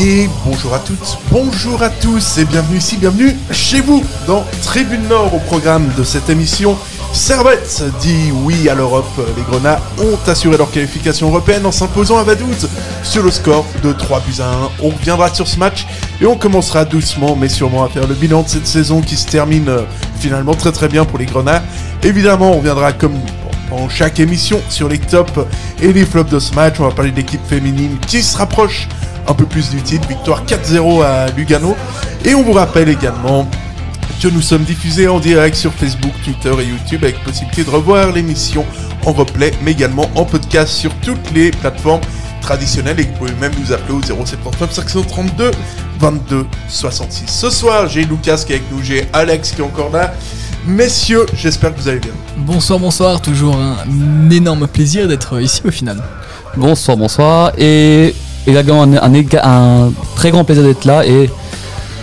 Et bonjour à toutes, bonjour à tous et bienvenue ici, bienvenue chez vous dans Tribune Nord au programme de cette émission. Servette dit oui à l'Europe. Les Grenats ont assuré leur qualification européenne en s'imposant à Vaduz sur le score de 3 buts à 1. On reviendra sur ce match et on commencera doucement mais sûrement à faire le bilan de cette saison qui se termine euh, finalement très très bien pour les Grenats. Évidemment, on viendra comme en chaque émission sur les tops et les flops de ce match. On va parler de l'équipe féminine qui se rapproche un peu plus du titre. Victoire 4-0 à Lugano. Et on vous rappelle également que nous sommes diffusés en direct sur Facebook, Twitter et YouTube avec possibilité de revoir l'émission en replay, mais également en podcast sur toutes les plateformes traditionnelles et vous pouvez même nous appeler au 079 532 22 66. Ce soir, j'ai Lucas qui est avec nous, j'ai Alex qui est encore là. Messieurs, j'espère que vous allez bien. Bonsoir, bonsoir, toujours un énorme plaisir d'être ici au final. Bonsoir, bonsoir, et un, un, un très grand plaisir d'être là et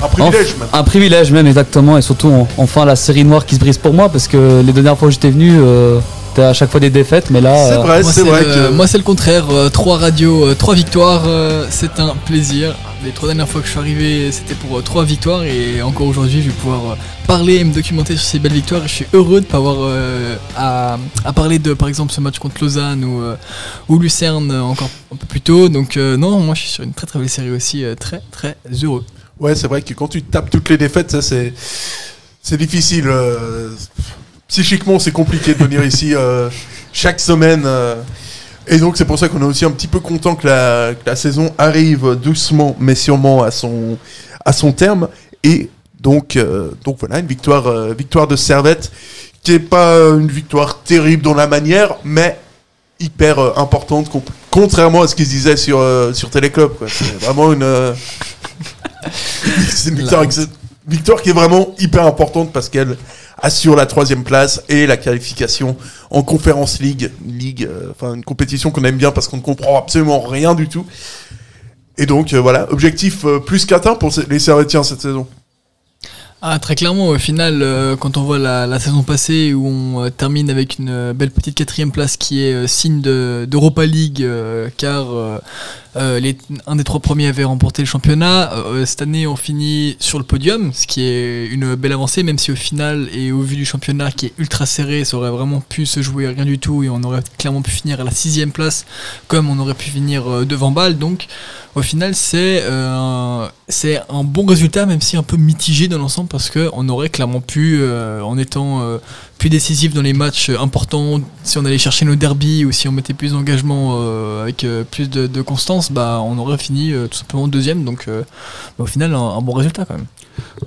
Un privilège même. un privilège même exactement et surtout en- enfin la série noire qui se brise pour moi parce que les dernières fois où j'étais venu euh, c'était à chaque fois des défaites mais là C'est euh, vrai, moi, c'est vrai le, que. moi, c'est le contraire. euh, trois radios, euh, trois victoires, euh, c'est un plaisir. Les trois dernières fois que je suis arrivé, c'était pour euh, trois victoires et encore aujourd'hui, je vais pouvoir euh, parler et me documenter sur ces belles victoires. Et je suis heureux de pas avoir euh, à, à parler de, par exemple, ce match contre Lausanne ou, euh, ou Lucerne encore un peu plus tôt. Donc euh, non, moi, je suis sur une très très belle série aussi, euh, très très heureux. Ouais, c'est vrai que quand tu tapes toutes les défaites, ça c'est c'est difficile. Psychiquement, c'est compliqué de venir ici euh, chaque semaine. euh, et donc c'est pour ça qu'on est aussi un petit peu content que la, que la saison arrive doucement, mais sûrement à son à son terme. Et donc euh, donc voilà une victoire euh, victoire de Servette qui est pas une victoire terrible dans la manière, mais hyper euh, importante contrairement à ce qu'ils se disait sur euh, sur Téléclub. quoi. C'est vraiment une euh, c'est une victoire, victoire qui est vraiment hyper importante parce qu'elle assure la troisième place et la qualification en Conférence League, ligue, euh, enfin une compétition qu'on aime bien parce qu'on ne comprend absolument rien du tout. Et donc euh, voilà, objectif euh, plus qu'atteint pour les Servetiens cette saison. Ah, très clairement, au final, quand on voit la, saison passée où on termine avec une belle petite quatrième place qui est signe de- d'Europa League, car euh, un des trois premiers avait remporté le championnat. Euh, cette année, on finit sur le podium, ce qui est une belle avancée, même si au final, et au vu du championnat qui est ultra serré, ça aurait vraiment pu se jouer rien du tout et on aurait clairement pu finir à la sixième place, comme on aurait pu finir euh, devant Bâle. Donc, au final, c'est un- bon résultat, même si un peu mitigé dans l'ensemble, parce qu'on aurait clairement pu, en étant plus décisif dans les matchs importants, si on allait chercher nos derbies ou si on mettait plus d'engagement euh, avec euh, plus de, de constance, bah, on aurait fini euh, tout simplement deuxième. Donc, euh, bah, au final, un, un bon résultat quand même.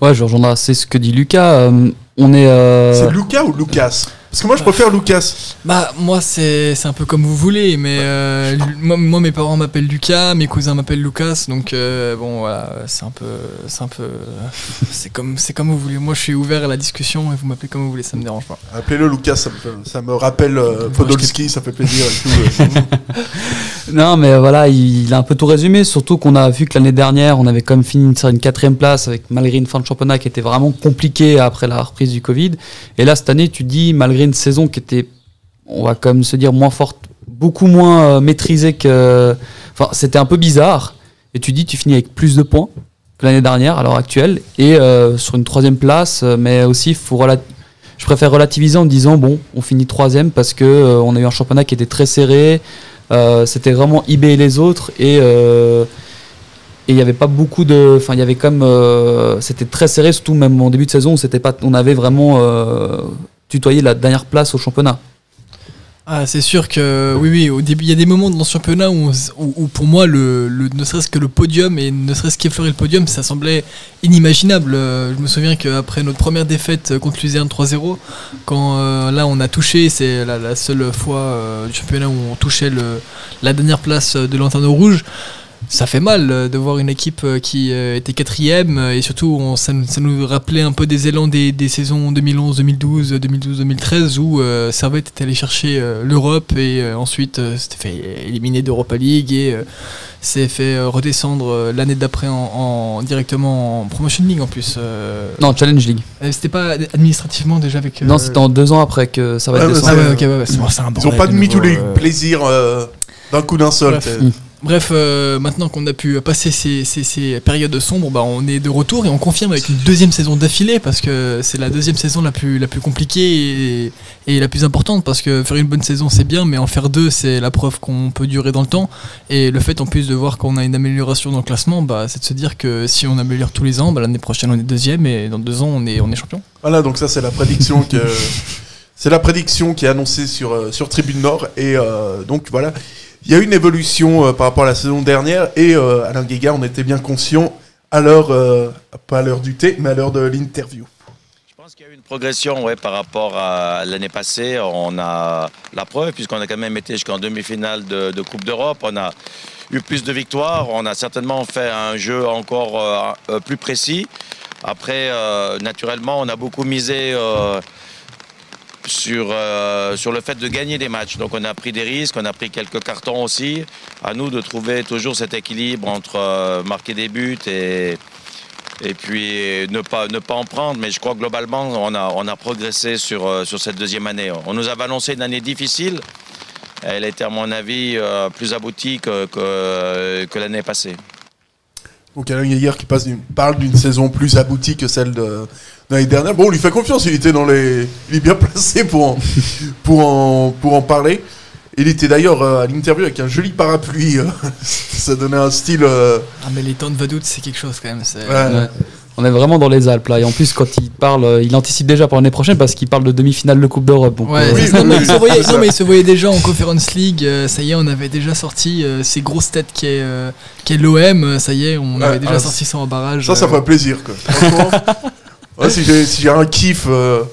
ouais je rejoindrai c'est ce que dit Lucas euh, on est euh, C'est Lucas ou Lucas? Parce que moi je préfère Lucas. Bah, moi, c'est c'est un peu comme vous voulez, mais euh, moi, moi, mes parents m'appellent Lucas, mes cousins m'appellent Lucas, donc euh, bon, voilà, c'est un peu. C'est un peu. C'est comme, c'est comme vous voulez. Moi, je suis ouvert à la discussion et vous m'appelez comme vous voulez, ça me dérange pas. Appelez-le Lucas, ça me, ça me rappelle euh, Podolski, ça fait plaisir et tout. euh. Non, mais voilà, il, il a un peu tout résumé. Surtout qu'on a vu que l'année dernière, on avait quand même fini sur une quatrième place avec malgré une fin de championnat qui était vraiment compliquée après la reprise du Covid. Et là, cette année, tu dis malgré une saison qui était, on va quand même se dire moins forte, beaucoup moins euh, maîtrisée que, enfin, c'était un peu bizarre. Et tu dis, tu finis avec plus de points que l'année dernière à l'heure actuelle et euh, sur une troisième place, euh, mais aussi faut je préfère relativiser en disant bon, on finit troisième parce euh, on a eu un championnat qui était très serré. C'était vraiment eBay et les autres et et il n'y avait pas beaucoup de enfin il y avait comme c'était très serré surtout même en début de saison c'était pas on avait vraiment tutoyé la dernière place au championnat Ah, c'est sûr que oui, oui. Au début, il y a des moments dans ce championnat où, où- pour moi, le, le- ne serait-ce que le podium et ne serait-ce qu'effleurer le podium, ça semblait inimaginable. Euh, Je me souviens qu'après notre première défaite contre Luzerne 3-0, quand euh, là on a touché, c'est la, seule fois euh, du championnat où on touchait le, la dernière place de Lanterneau Rouge. Ça fait mal euh, de voir une équipe euh, qui euh, était quatrième et surtout on- ça, nous- ça nous rappelait un peu des élans des, des saisons 2011, 2012, 2012, 2013 où euh, Servette était allé chercher euh, l'Europe et euh, ensuite euh, s'était fait éliminer d'Europa League et euh, s'est fait euh, redescendre euh, l'année d'après en, en- directement en Promotion League en plus. euh. Non, Challenge League. Euh, c'était pas administrativement déjà avec. euh, Non, c'était en deux ans après que ouais, descendu. Ah ouais, ok, ouais, ouais, c'est bon, Ils bordel ont pas de mis tous les euh. plaisirs euh, d'un coup d'un seul. Bref, euh, maintenant qu'on a pu passer ces, périodes sombres, bah, on est de retour et on confirme avec une deuxième saison d'affilée parce que c'est la deuxième saison la plus, compliquée et, la plus importante parce que faire une bonne saison c'est bien, mais en faire deux c'est la preuve qu'on peut durer dans le temps. Et le fait en plus de voir qu'on a une amélioration dans le classement, bah, c'est de se dire que si on améliore tous les ans, bah, l'année prochaine on est deuxième et dans deux ans on est, on est champion. Voilà, donc ça c'est la prédiction qui est annoncée sur euh, Tribune Nord et euh, donc voilà, il y a une évolution euh, par rapport à la saison dernière et euh, Alain Guégard, on était bien conscient à l'heure euh, pas à l'heure du thé, mais à l'heure de l'interview. Je pense qu'il y a eu une progression ouais, par rapport à l'année passée. On a la preuve, puisqu'on a quand même été jusqu'en demi-finale de, Coupe d'Europe. On a eu plus de victoires. On a certainement fait un jeu encore plus précis. Après, naturellement, on a beaucoup misé sur, euh, sur le fait de gagner des matchs. Donc on a pris des risques, on a pris quelques cartons aussi. À nous de trouver toujours cet équilibre entre euh, marquer des buts et, et puis ne pas, ne pas en prendre. Mais je crois que globalement, on a, on a progressé sur, euh, sur cette deuxième année. On nous avait annoncé une année difficile. Elle était, à mon avis, plus aboutie que, que l'année passée. Donc Alain Guégard qui passe parle d'une saison plus aboutie que celle de, de l'année dernière. Bon, on lui fait confiance, il était dans les il est bien placé pour en, pour en, pour en parler. Il était d'ailleurs euh, à l'interview avec un joli parapluie. euh, ça donnait un style. euh, Ah mais les temps de Vadout c'est quelque chose quand même. c'est- ouais. On est vraiment dans les Alpes là. Et en plus, quand il parle, euh, il anticipe déjà pour l'année prochaine parce qu'il parle de demi-finale de Coupe d'Europe. Ouais, euh, Oui, Non, il se voyait, c'est non, ça. mais il se voyait déjà en Conference League. euh, ça y est, on avait déjà sorti euh, ces grosses têtes qui est, euh, qui est l'OM. Ça y est, on avait déjà ah, sorti ça en barrage. Ça, ça euh, ferait plaisir, quoi. Franchement, ouais, si j'ai si un kiff, euh,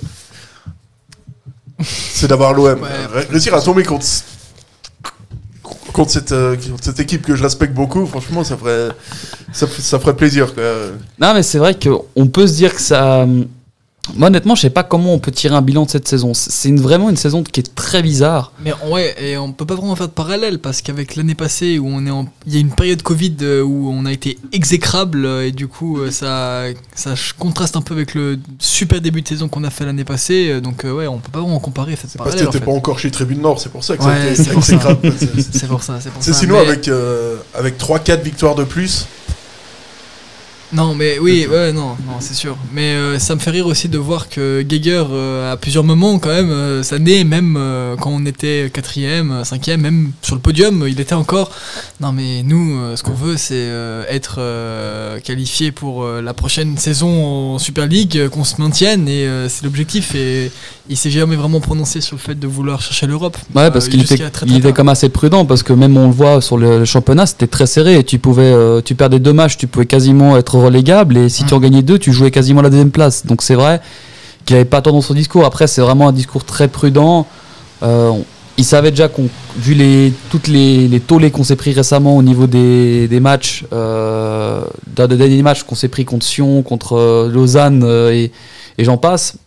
c'est d'avoir l'OM. Ouais. Ré- Réussir à tomber contre, contre, cette, euh, cette équipe que je respecte beaucoup, franchement, ça ferait, ça, ferait plaisir. Non, mais c'est vrai qu'on peut se dire que ça. Moi, honnêtement, je sais pas comment on peut tirer un bilan de cette saison. C'est une- vraiment une saison qui est très bizarre. Mais ouais, et on peut pas vraiment faire de parallèle parce qu'avec l'année passée où on est en, il y a une période Covid euh, où on a été exécrable euh, et du coup euh, ça, ça contraste un peu avec le super début de saison qu'on a fait l'année passée. Donc ouais, on peut pas vraiment comparer. C'est parce que en t'étais fait. pas encore chez Tribune Nord, c'est pour ça que Ouais, ça a été- c'est pour ça. C'est- pour ça, c'est pour C'est ça. sinon mais- avec, euh, avec 3-4 victoires de plus. Non, mais oui, ouais, non, non, c'est sûr. Mais euh, ça me fait rire aussi de voir que Geiger, euh, à plusieurs moments, quand même, euh, cette année, même euh, quand on était quatrième, cinquième, même sur le podium, il était encore. Non, mais nous, ce qu'on veut, c'est être qualifié pour la prochaine saison en Super League, qu'on se maintienne, et c'est l'objectif. Et il s'est jamais vraiment prononcé sur le fait de vouloir chercher l'Europe. Ouais, parce qu'il était, très, il était comme assez prudent parce que même on le voit sur le, championnat, c'était très serré. Et tu pouvais, tu perdais deux matchs, tu pouvais quasiment être relégable. Et si tu en gagnais deux, tu jouais quasiment la deuxième place. Donc c'est vrai qu'il avait pas tort dans son discours. Après, c'est vraiment un discours très prudent. Euh, il savait déjà qu'on, vu les, toutes les, les tollés qu'on s'est pris récemment au niveau des, des matchs, euh, d'un des derniers matchs qu'on s'est pris contre Sion, contre euh, Lausanne euh, et, et j'en passe.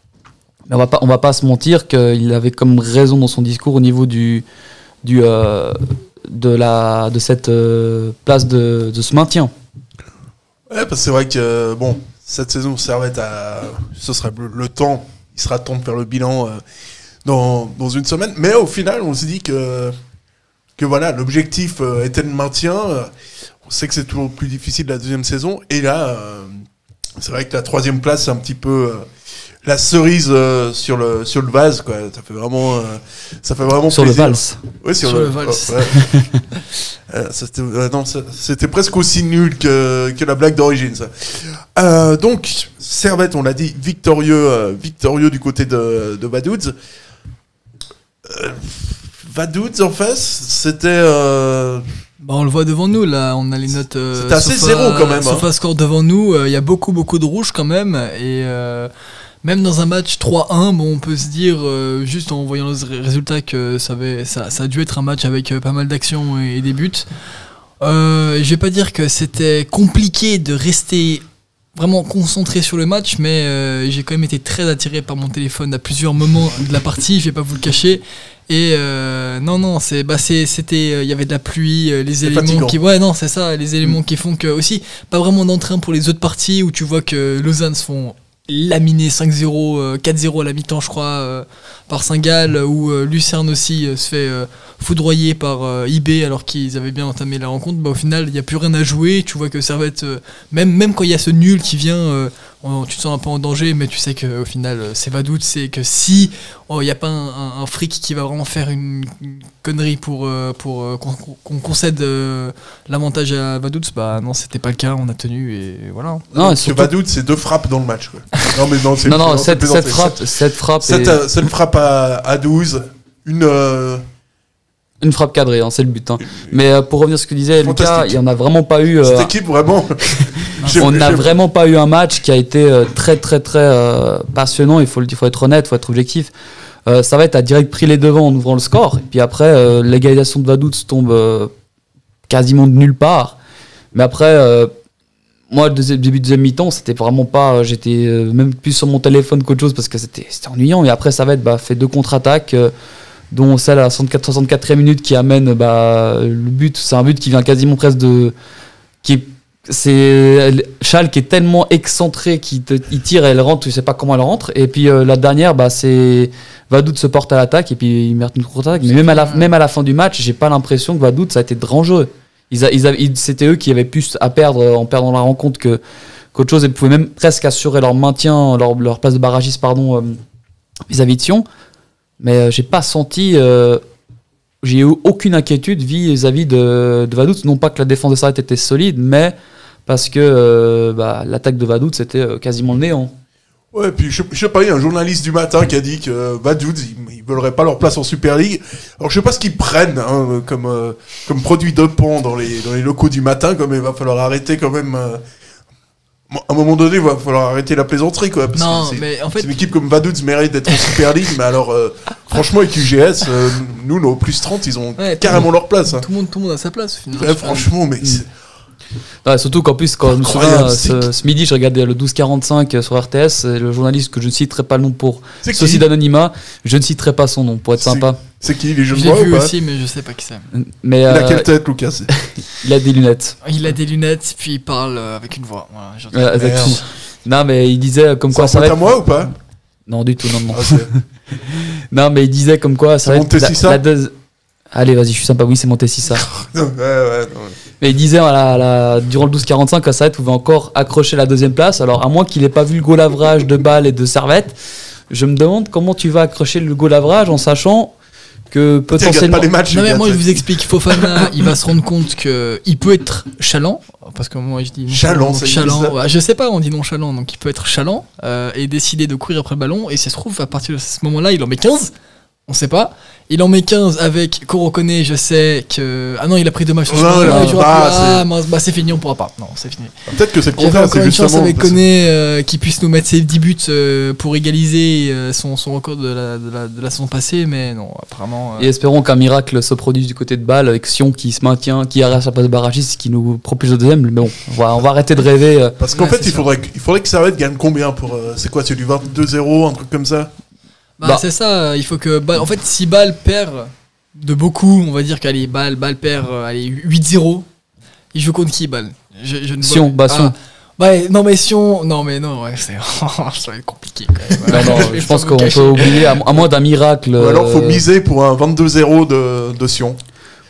Mais on va pas, on va pas se mentir qu'il avait comme raison dans son discours au niveau du, du euh, de la, de cette euh, place de, de ce maintien. Ouais, parce que c'est vrai que, bon, cette saison Servette, à, ce sera le, temps, il sera temps de faire le bilan euh, dans, dans une semaine. Mais au final, on se dit que, que voilà, l'objectif euh, était le maintien. Euh, On sait que c'est toujours plus difficile la deuxième saison. Et là, euh, c'est vrai que la troisième place, c'est un petit peu euh, la cerise euh, sur, le, sur le vase. Quoi. Ça fait vraiment, euh, ça fait vraiment Sur le plaisir. Vals. Oui, sur, Sur le, le Vals. oh, ouais. Euh, C'était euh, c'était presque aussi nul que, que la blague d'origine. ça. Euh, donc, Servette, on l'a dit, victorieux, euh, victorieux du côté de, de Vaduz. Euh, Vaduz, en face, c'était. euh, Bah, on le voit devant nous là, on a les notes. euh, C'était assez Sofa- zéro, quand même, hein. SofaScore devant nous, euh, il y a beaucoup beaucoup de rouge quand même et euh, même dans un match 3-1, bon, on peut se dire euh, juste en voyant le ré- résultat que ça, avait, ça, ça a dû être un match avec euh, pas mal d'actions et, et des buts. Euh, je vais pas dire que c'était compliqué de rester vraiment concentré sur le match, mais euh, j'ai quand même été très attiré par mon téléphone à plusieurs moments de la partie, je vais pas vous le cacher. Et euh, non, non, c'est, bah, c'était, euh, il y avait de la pluie, euh, les éléments fatigant. qui, ouais, non, c'est ça, les éléments qui font que aussi, pas vraiment d'entrain pour les autres parties où tu vois que Lausanne se font laminer 5-0, euh, 4-0 à la mi-temps, je crois, euh, par Saint-Gall, où euh, Lucerne aussi euh, se fait foudroyer par euh, IB alors qu'ils avaient bien entamé la rencontre. Bah, au final, il n'y a plus rien à jouer. Tu vois que Servette, euh, même, même quand il y a ce nul qui vient, euh, on- tu te sens un peu en danger, mais tu sais qu'au final, euh, c'est Vadout. C'est que si oh, il n'y a pas un, un- un fric qui va vraiment faire une, une connerie pour, euh, pour euh, qu'on qu'on concède euh, l'avantage à Vadout, bah non, c'était pas le cas. On a tenu et voilà. Non, Donc, surtout- Vadout, c'est deux frappes dans le match. Quoi. Non, mais non, c'est non, non, cette, cette frappe, cette frappe, sept frappes à, à 12. Une. Une frappe cadrée, hein, c'est le but. hein. Mais euh, pour revenir à ce que disait Lucas, il y en a vraiment pas eu. euh, Cette équipe, vraiment. on n'a vraiment pas eu un match qui a été euh, très très très euh, passionnant. Il faut dire, faut être honnête, il faut être objectif. Ça va être a direct pris les devants en ouvrant le score. Et puis après, l'égalisation de Vaduz tombe quasiment de nulle part. Mais après, moi, début de deuxième mi-temps, c'était vraiment pas. J'étais même plus sur mon téléphone qu'autre chose parce que c'était c'était ennuyant. Et après, ça va être bah, fait deux contre-attaques. Euh, dont celle à la 64, 64e minute qui amène bah, le but. C'est un but qui vient quasiment presque de. qui est- c'est Chal qui est tellement excentré qu'il tire et elle rentre, tu sais pas comment elle rentre. Et puis euh, la dernière, bah, c'est Vadout se porte à l'attaque et puis il merde une contre-attaque. Mais même à, la, même à la fin du match, j'ai pas l'impression que Vadout ça a été dangereux. Ils a- ils C'était eux qui avaient plus à perdre euh, en perdant la rencontre que qu'autre chose et pouvaient même presque assurer leur maintien, leur, leur place de barragiste pardon, euh, vis-à-vis de Sion. Mais euh, j'ai pas senti. euh, j'ai eu aucune inquiétude vis-à-vis de, de. Non pas que la défense de Sarrette était solide, mais parce que euh, bah, l'attaque de Vaduz c'était quasiment le néant. Ouais, puis je, je sais pas, il y a un journaliste du matin qui a dit que Vaduz, ils, ils veulent pas leur place en Super League. Alors je sais pas ce qu'ils prennent hein, comme, comme produit de pont dans les, dans les locaux du matin, comme il va falloir arrêter quand même. À un moment donné, il va falloir arrêter la plaisanterie, quoi. Parce Non, que c'est- mais en fait, une équipe comme Vaduz mérite d'être en Super League, mais alors, euh, franchement, avec UGS, euh, nous, nos plus 30, ils ont Ouais, carrément tout- leur place. hein. tout le monde, tout le monde a sa place. Finalement. Ouais, franchement, mais Ouais, surtout qu'en plus, quand je me souviens, ce, ce midi, je regardais le 1245 euh, sur RTS, et le journaliste que je ne citerai pas le nom pour qui d'anonymat, je ne citerai pas son nom pour être sympa. C'est qui les jeux Je de l'ai vu ou pas aussi, mais je sais pas qui c'est. Mais Il a euh, quelle tête, Lucas? il a des lunettes. Il a des lunettes, puis il parle euh, avec une voix. Voilà, exactement. Non, mais il disait comme C'est quoi ça va à être... moi ou pas? Non, du tout, non, non. Ah, c'est- Non, mais il disait comme quoi ça C'est va être Montessissa la, la deuxi- Allez, vas-y, je suis sympa. Oui, c'est Montessissa. Ouais, ouais, non. Mais il disait à la- à la- durant le 12-45 que Servette pouvait encore accrocher la deuxième place. Alors, à moins qu'il n'ait pas vu le goal average de Bâle et de Servette, je me demande comment tu vas accrocher le goal average en sachant que potentiellement. pas les matchs. Non mais moi je vous explique, Fofana il va se rendre compte que il peut être chalant parce que moi je dis Chalant, chalant, ça. ouais, je sais pas on dit nonchalant donc il peut être chalant euh, et décider de courir après le ballon et ça se trouve à partir de ce moment-là il en met 15 on sait pas il en met 15 avec reconnaît je sais que ah non il a pris deux matchs Non, non, bah, plus. ah mince, bah c'est fini on pourra pas non c'est fini Peut-être que c'est le contraire, c'est une chance justement. avec Koné euh, qui puisse nous mettre ses 10 buts euh, pour égaliser euh, son, son record de la, de, la, de la saison passée mais non apparemment euh, Et espérons qu'un miracle se produise du côté de Bâle avec Sion qui se maintient, qui arrête sa place de barragiste, qui nous propulse au deuxième. Mais bon, on va, on va arrêter de rêver. euh. Parce qu'en Ouais, fait, il faudrait, que- il faudrait que Servette gagne combien pour. euh, c'est quoi, c'est du 22-0, un truc comme ça? Bah, Bah. c'est ça, il faut que. Bâle- en fait, si Bâle perd de beaucoup, on va dire qu'allez, Bâle, Bâle perd euh, allez, 8-0. Il joue contre qui, Bâle je, je ne vois- Sion, bah, Sion. Ah, ouais, non, mais Sion. Non, mais non, ouais, c'est. ça va être compliqué quand même. Non, non, je pense qu'on peut oublier, à, à moins d'un miracle. Ou alors, faut euh, miser pour un 22-0 de, de Sion.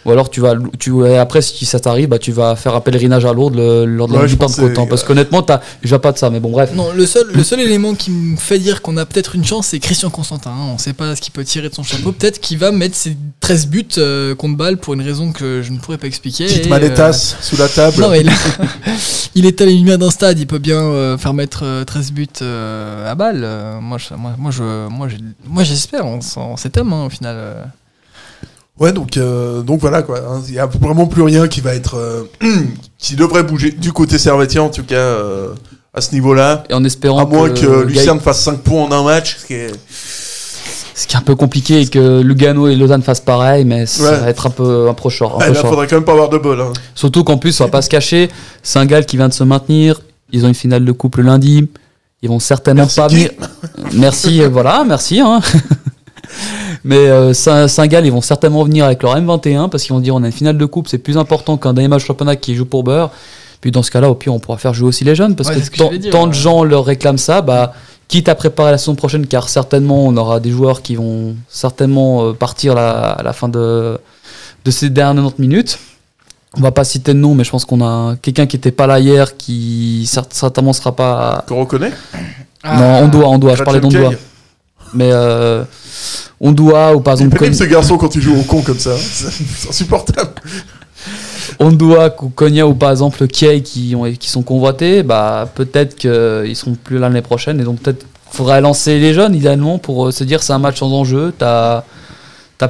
Ou alors tu vas, tu, après si ça t'arrive, bah, tu vas faire un pèlerinage à Lourdes le- lors de la Ouais, du pense Pentecôte, que hein, parce qu'honnêtement, t'as- vois pas de ça, mais bon bref. Non, le seul, le seul élément qui me fait dire qu'on a peut-être une chance, c'est Christian Constantin. hein. On sait pas ce qu'il peut tirer de son chapeau. Peut-être qu'il va mettre ses 13 buts euh, contre Bâle pour une raison que je ne pourrais pas expliquer. Petite Et, maletas sous la table. Non mais là, il est à la lumière d'un stade, il peut bien euh, faire mettre euh, 13 buts euh, à balle. Euh, moi, je, moi, moi, je, moi, j'espère en, en cet homme hein, au final. Ouais, donc, euh, donc voilà quoi. hein. Il y a vraiment plus rien qui va être. euh, qui devrait bouger du côté servetien en tout cas euh, à ce niveau-là. Et en espérant À moins que, Gaël- Lucien fasse 5 points en un match, ce qui est. Ce qui est un peu compliqué et que Lugano et Lausanne fassent pareil, mais ça Ouais. va être un peu, un peu short. Ah, short. faudrait quand même pas avoir de bol. Hein. Surtout qu'en plus, on va pas se cacher, Saint-Gall qui vient de se maintenir, ils ont une finale de coupe le lundi, ils vont certainement Merci, pas venir. Merci, euh, voilà, merci. hein. Mais euh, Saint- Saint-Gall, ils vont certainement venir avec leur M21 parce qu'ils vont dire on a une finale de coupe, c'est plus important qu'un dernier match championnat qui joue pour beurre. Puis dans ce cas-là, au pire, on pourra faire jouer aussi les jeunes parce Ouais, que, que tant, j'allais dire, tant de ouais. gens leur réclament ça, bah, quitte à préparer la saison prochaine, car certainement on aura des joueurs qui vont certainement euh, partir la- à la fin de, de ces dernières 90 minutes. On va pas citer de nom, mais je pense qu'on a quelqu'un qui était pas là hier, qui cer- certainement sera pas. Qu'on reconnaît? Non, on doit, on doit. Je parlais d'Ondoa. Kay. Mais euh, Ondoa ou par exemple Konya- ce garçon quand il joue au con comme ça. C'est insupportable. Ondoa ou Konya ou par exemple Kiei qui, ont, qui sont convoités, bah, peut-être qu'ils seront plus là l'année prochaine et donc peut-être faudrait lancer les jeunes idéalement pour euh, se dire c'est un match sans enjeu, t'as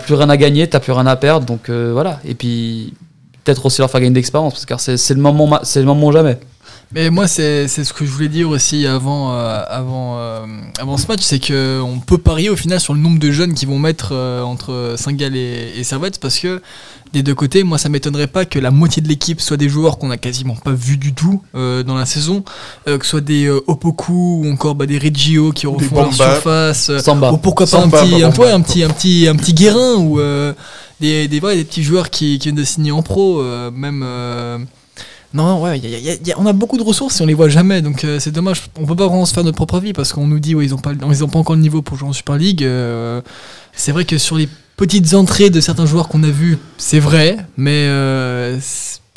plus rien à gagner, t'as plus rien à perdre, donc euh, voilà. Et puis peut-être aussi leur faire gagner d'expérience parce que c'est le moment, c'est le moment jamais. Mais moi, c'est c'est ce que je voulais dire aussi avant, euh, avant, euh, avant ce match, c'est que on peut parier au final sur le nombre de jeunes qui vont mettre euh, entre Saint-Gall et, et Servette, parce que des deux côtés, moi, ça m'étonnerait pas que la moitié de l'équipe soit des joueurs qu'on a quasiment pas vus du tout euh, dans la saison, euh, que ce soit des euh, Opoku ou encore bah, des Reggio qui refont leur surface, Samba. ou pourquoi pas Samba, un petit, un, Bamba. ouais, un petit, un petit, un petit Guérin ou euh, des, des, ouais, des petits joueurs qui, qui viennent de signer en pro, euh, même. Non, ouais, y on a beaucoup de ressources et on les voit jamais, donc euh, c'est dommage. On peut pas vraiment se faire notre propre avis parce qu'on nous dit ouais, ils ont pas, ils pas encore le niveau pour jouer en Super League. euh, c'est vrai que sur les petites entrées de certains joueurs qu'on a vus, c'est vrai, mais euh,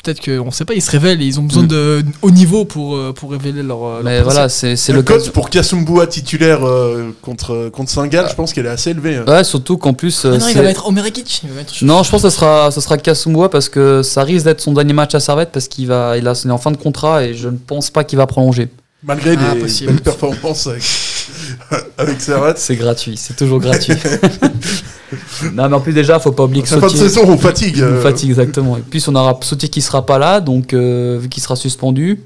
peut-être qu'on sait pas, ils se révèlent et ils ont besoin Mm. de haut niveau pour, euh, pour révéler leur. leur Mais voilà, c'est c'est Le le cote pour Kasumboua titulaire euh, contre, contre Saint-Gall, je pense qu'elle est assez élevée. hein. Ouais, surtout qu'en plus. Ah euh, non, il va mettre Omer Ekic, il va mettre- Non, je pense que ce sera, ce sera Kasumwa parce que ça risque d'être son dernier match à Servette parce qu'il va, il, a, il est en fin de contrat et je ne pense pas qu'il va prolonger. Malgré Ah, les possible. belles performances avec, avec Servette. C'est gratuit, c'est toujours gratuit. non, mais en plus, déjà, faut pas oublier que Sa fin de Sautier. saison, on fatigue. nous euh, fatigue, exactement. Et puis, on aura Sautier qui sera pas là, donc euh, vu qu'il sera suspendu.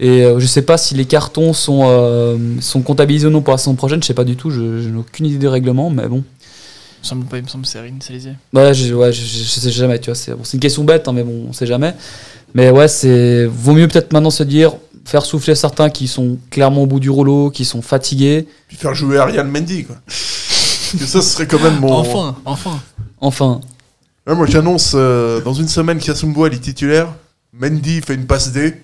Et euh, je sais pas si les cartons sont, euh, sont comptabilisés ou non pour la saison prochaine, je sais pas du tout, je, je n'ai aucune idée des règlements, mais bon. Il me semble pas, il me semble que c'est Rin Salizier. Ouais, je, ouais, je, sais jamais, tu vois. C'est bon, c'est une question bête, hein, mais bon, on sait jamais. Mais ouais, c'est vaut mieux peut-être maintenant se dire, faire souffler certains qui sont clairement au bout du rouleau, qui sont fatigués. Puis faire jouer Ariane Mendy, quoi. Ça, ce serait quand même mon. Enfin, enfin. Enfin, Ouais, moi, j'annonce euh, dans une semaine il est titulaire. Mendy fait une passe D.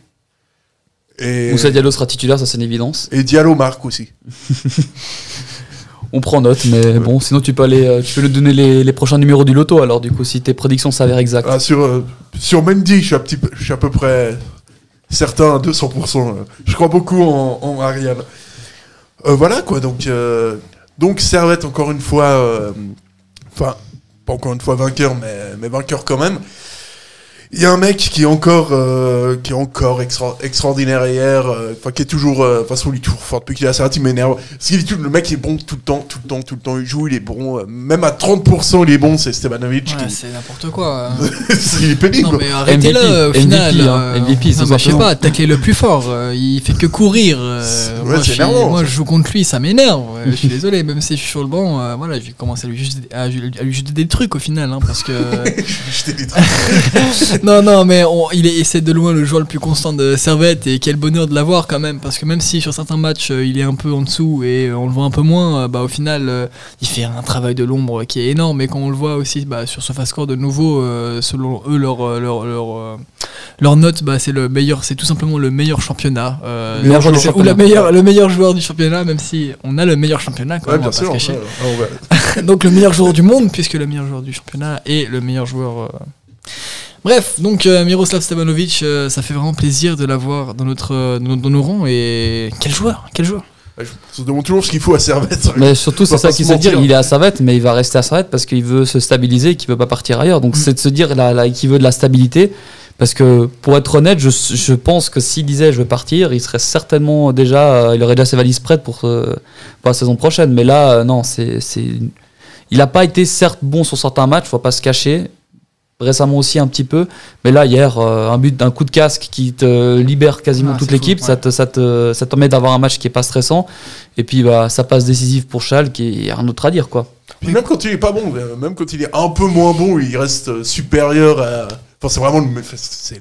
Et, Moussa Diallo sera titulaire, ça c'est une évidence. et Diallo marque aussi. On prend note, mais bon, sinon tu peux aller, euh, tu peux lui donner les, les prochains numéros du loto. Alors du coup, si tes prédictions s'avèrent exactes. Ah, sur, euh, sur Mendy, je suis, un petit peu, je suis à peu près certain à 200%. euh. Je crois beaucoup en, en. Euh, voilà, quoi. Donc, euh, donc Servette, encore une fois. euh, Enfin, pas encore une fois vainqueur, mais vainqueur quand même. Il y a un mec qui est encore, euh, qui est encore extra- extraordinaire hier, euh, enfin qui est toujours, euh, de toute façon il est toujours fort depuis qu'il a Servette, il m'énerve. Parce qu'il est tout- le mec est bon tout le temps, tout le temps, tout le temps, il joue, il est bon, euh, même à 30% il est bon, c'est Stevanovic Ouais, qui, c'est n'importe quoi. il est pénible. Non mais arrêtez-là MVP, au final. MVP, hein, euh, MVP, non, sans mais je sais pas, attaquer le plus fort. euh, il fait que courir. euh, ouais, moi, c'est je moi, je joue contre lui, ça m'énerve. je suis désolé, même si je suis sur le banc, euh, voilà, je vais commencer à lui, juste, à, lui- à lui jeter des trucs au final, hein, parce que. J'étais des trucs. non, non, mais on- il est c'est de loin le joueur le plus constant de Servette et quel bonheur de l'avoir quand même, parce que même si sur certains matchs euh, il est un peu en dessous et euh, on le voit un peu moins, euh, bah au final il fait un travail de l'ombre qui est énorme. Et quand on le voit aussi bah, sur SofaScore de nouveau, selon eux leur leur leur, leur note, bah, c'est le meilleur, c'est tout simplement le meilleur championnat, euh, Meilleur joueur du ou championnat. la meilleure, le meilleur joueur du championnat, même si on a le meilleur championnat quand Ouais, même, on pas se cacher. ouais, ouais, ouais. donc le meilleur joueur du monde, puisque le meilleur joueur du championnat est le meilleur joueur. euh. Bref, donc euh, Miroslav Stevanovic, euh, ça fait vraiment plaisir de l'avoir dans, notre, euh, dans, nos- dans nos rangs. Et quel joueur, quel joueur. Je me demande toujours ce qu'il faut à Servette. Mais surtout, c'est ça qu'il se se dire. Il est à Servette, mais il va rester à Servette parce qu'il veut se stabiliser, et qu'il veut pas partir ailleurs. Donc Mm. c'est de se dire qu'il veut de la stabilité. Parce que pour être honnête, je, je pense que s'il disait je veux partir, il serait certainement déjà, euh, il aurait déjà ses valises prêtes pour, euh, pour la saison prochaine. Mais là, euh, non, c'est, c'est, il n'a pas été certes bon sur certains matchs, faut pas se cacher. Récemment aussi un petit peu. Mais là, hier, euh, un but d'un coup de casque qui te libère quasiment Ah, toute l'équipe, ça ouais. te, ça te, ça te permet d'avoir un match qui est pas stressant. Et puis, bah, ça passe décisif pour Schalke et y a rien d'autre à dire, quoi. Puis même quand il est pas bon, euh, même quand il est un peu moins bon, il reste euh, supérieur à. Enfin, c'est vraiment le. c'est-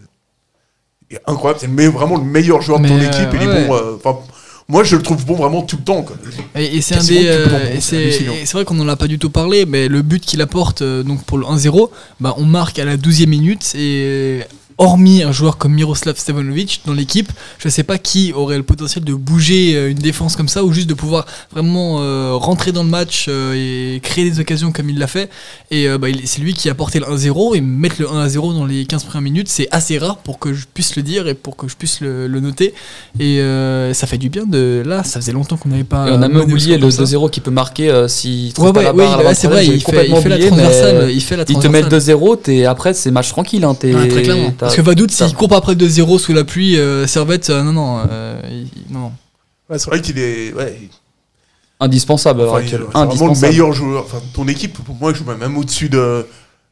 est incroyable, c'est vraiment le meilleur joueur de ton équipe. euh, il est ouais. bon. euh, moi, je le trouve bon vraiment tout le temps. Quoi. Et, et c'est euh, c'est vrai qu'on n'en a pas du tout parlé, mais le but qu'il apporte euh, donc pour le 1-0, bah, on marque à la 12e minute et hormis un joueur comme Miroslav Stevanovic dans l'équipe, je sais pas qui aurait le potentiel de bouger euh, une défense comme ça ou juste de pouvoir vraiment euh, rentrer dans le match euh, et créer des occasions comme il l'a fait. Et euh, bah, c'est lui qui a porté le 1-0 et mettre le 1-0 dans les 15 premières minutes, c'est assez rare pour que je puisse le dire et pour que je puisse le, le noter. Et ça fait du bien de là, ça faisait longtemps qu'on n'avait pas. Et on a même oublié le comme ça. 2-0 qui peut marquer trouve Ouais, ouais, la oui, c'est vrai, il fait, complètement il fait la transversale. Il fait la Il te met le transversale. 2-0, t'es- après c'est match tranquille. Hein, Ouais, très clairement. Parce que Vadout, s'il court pas après 2-0 sous la pluie, euh, Servette, euh, non, non, euh, il- non. Ouais, c'est vrai qu'il est. Ouais, indispensable. à l'heure enfin, il- actuelle. c'est vraiment le Indispensable. meilleur joueur. Enfin, ton équipe, pour moi, joue même au-dessus de,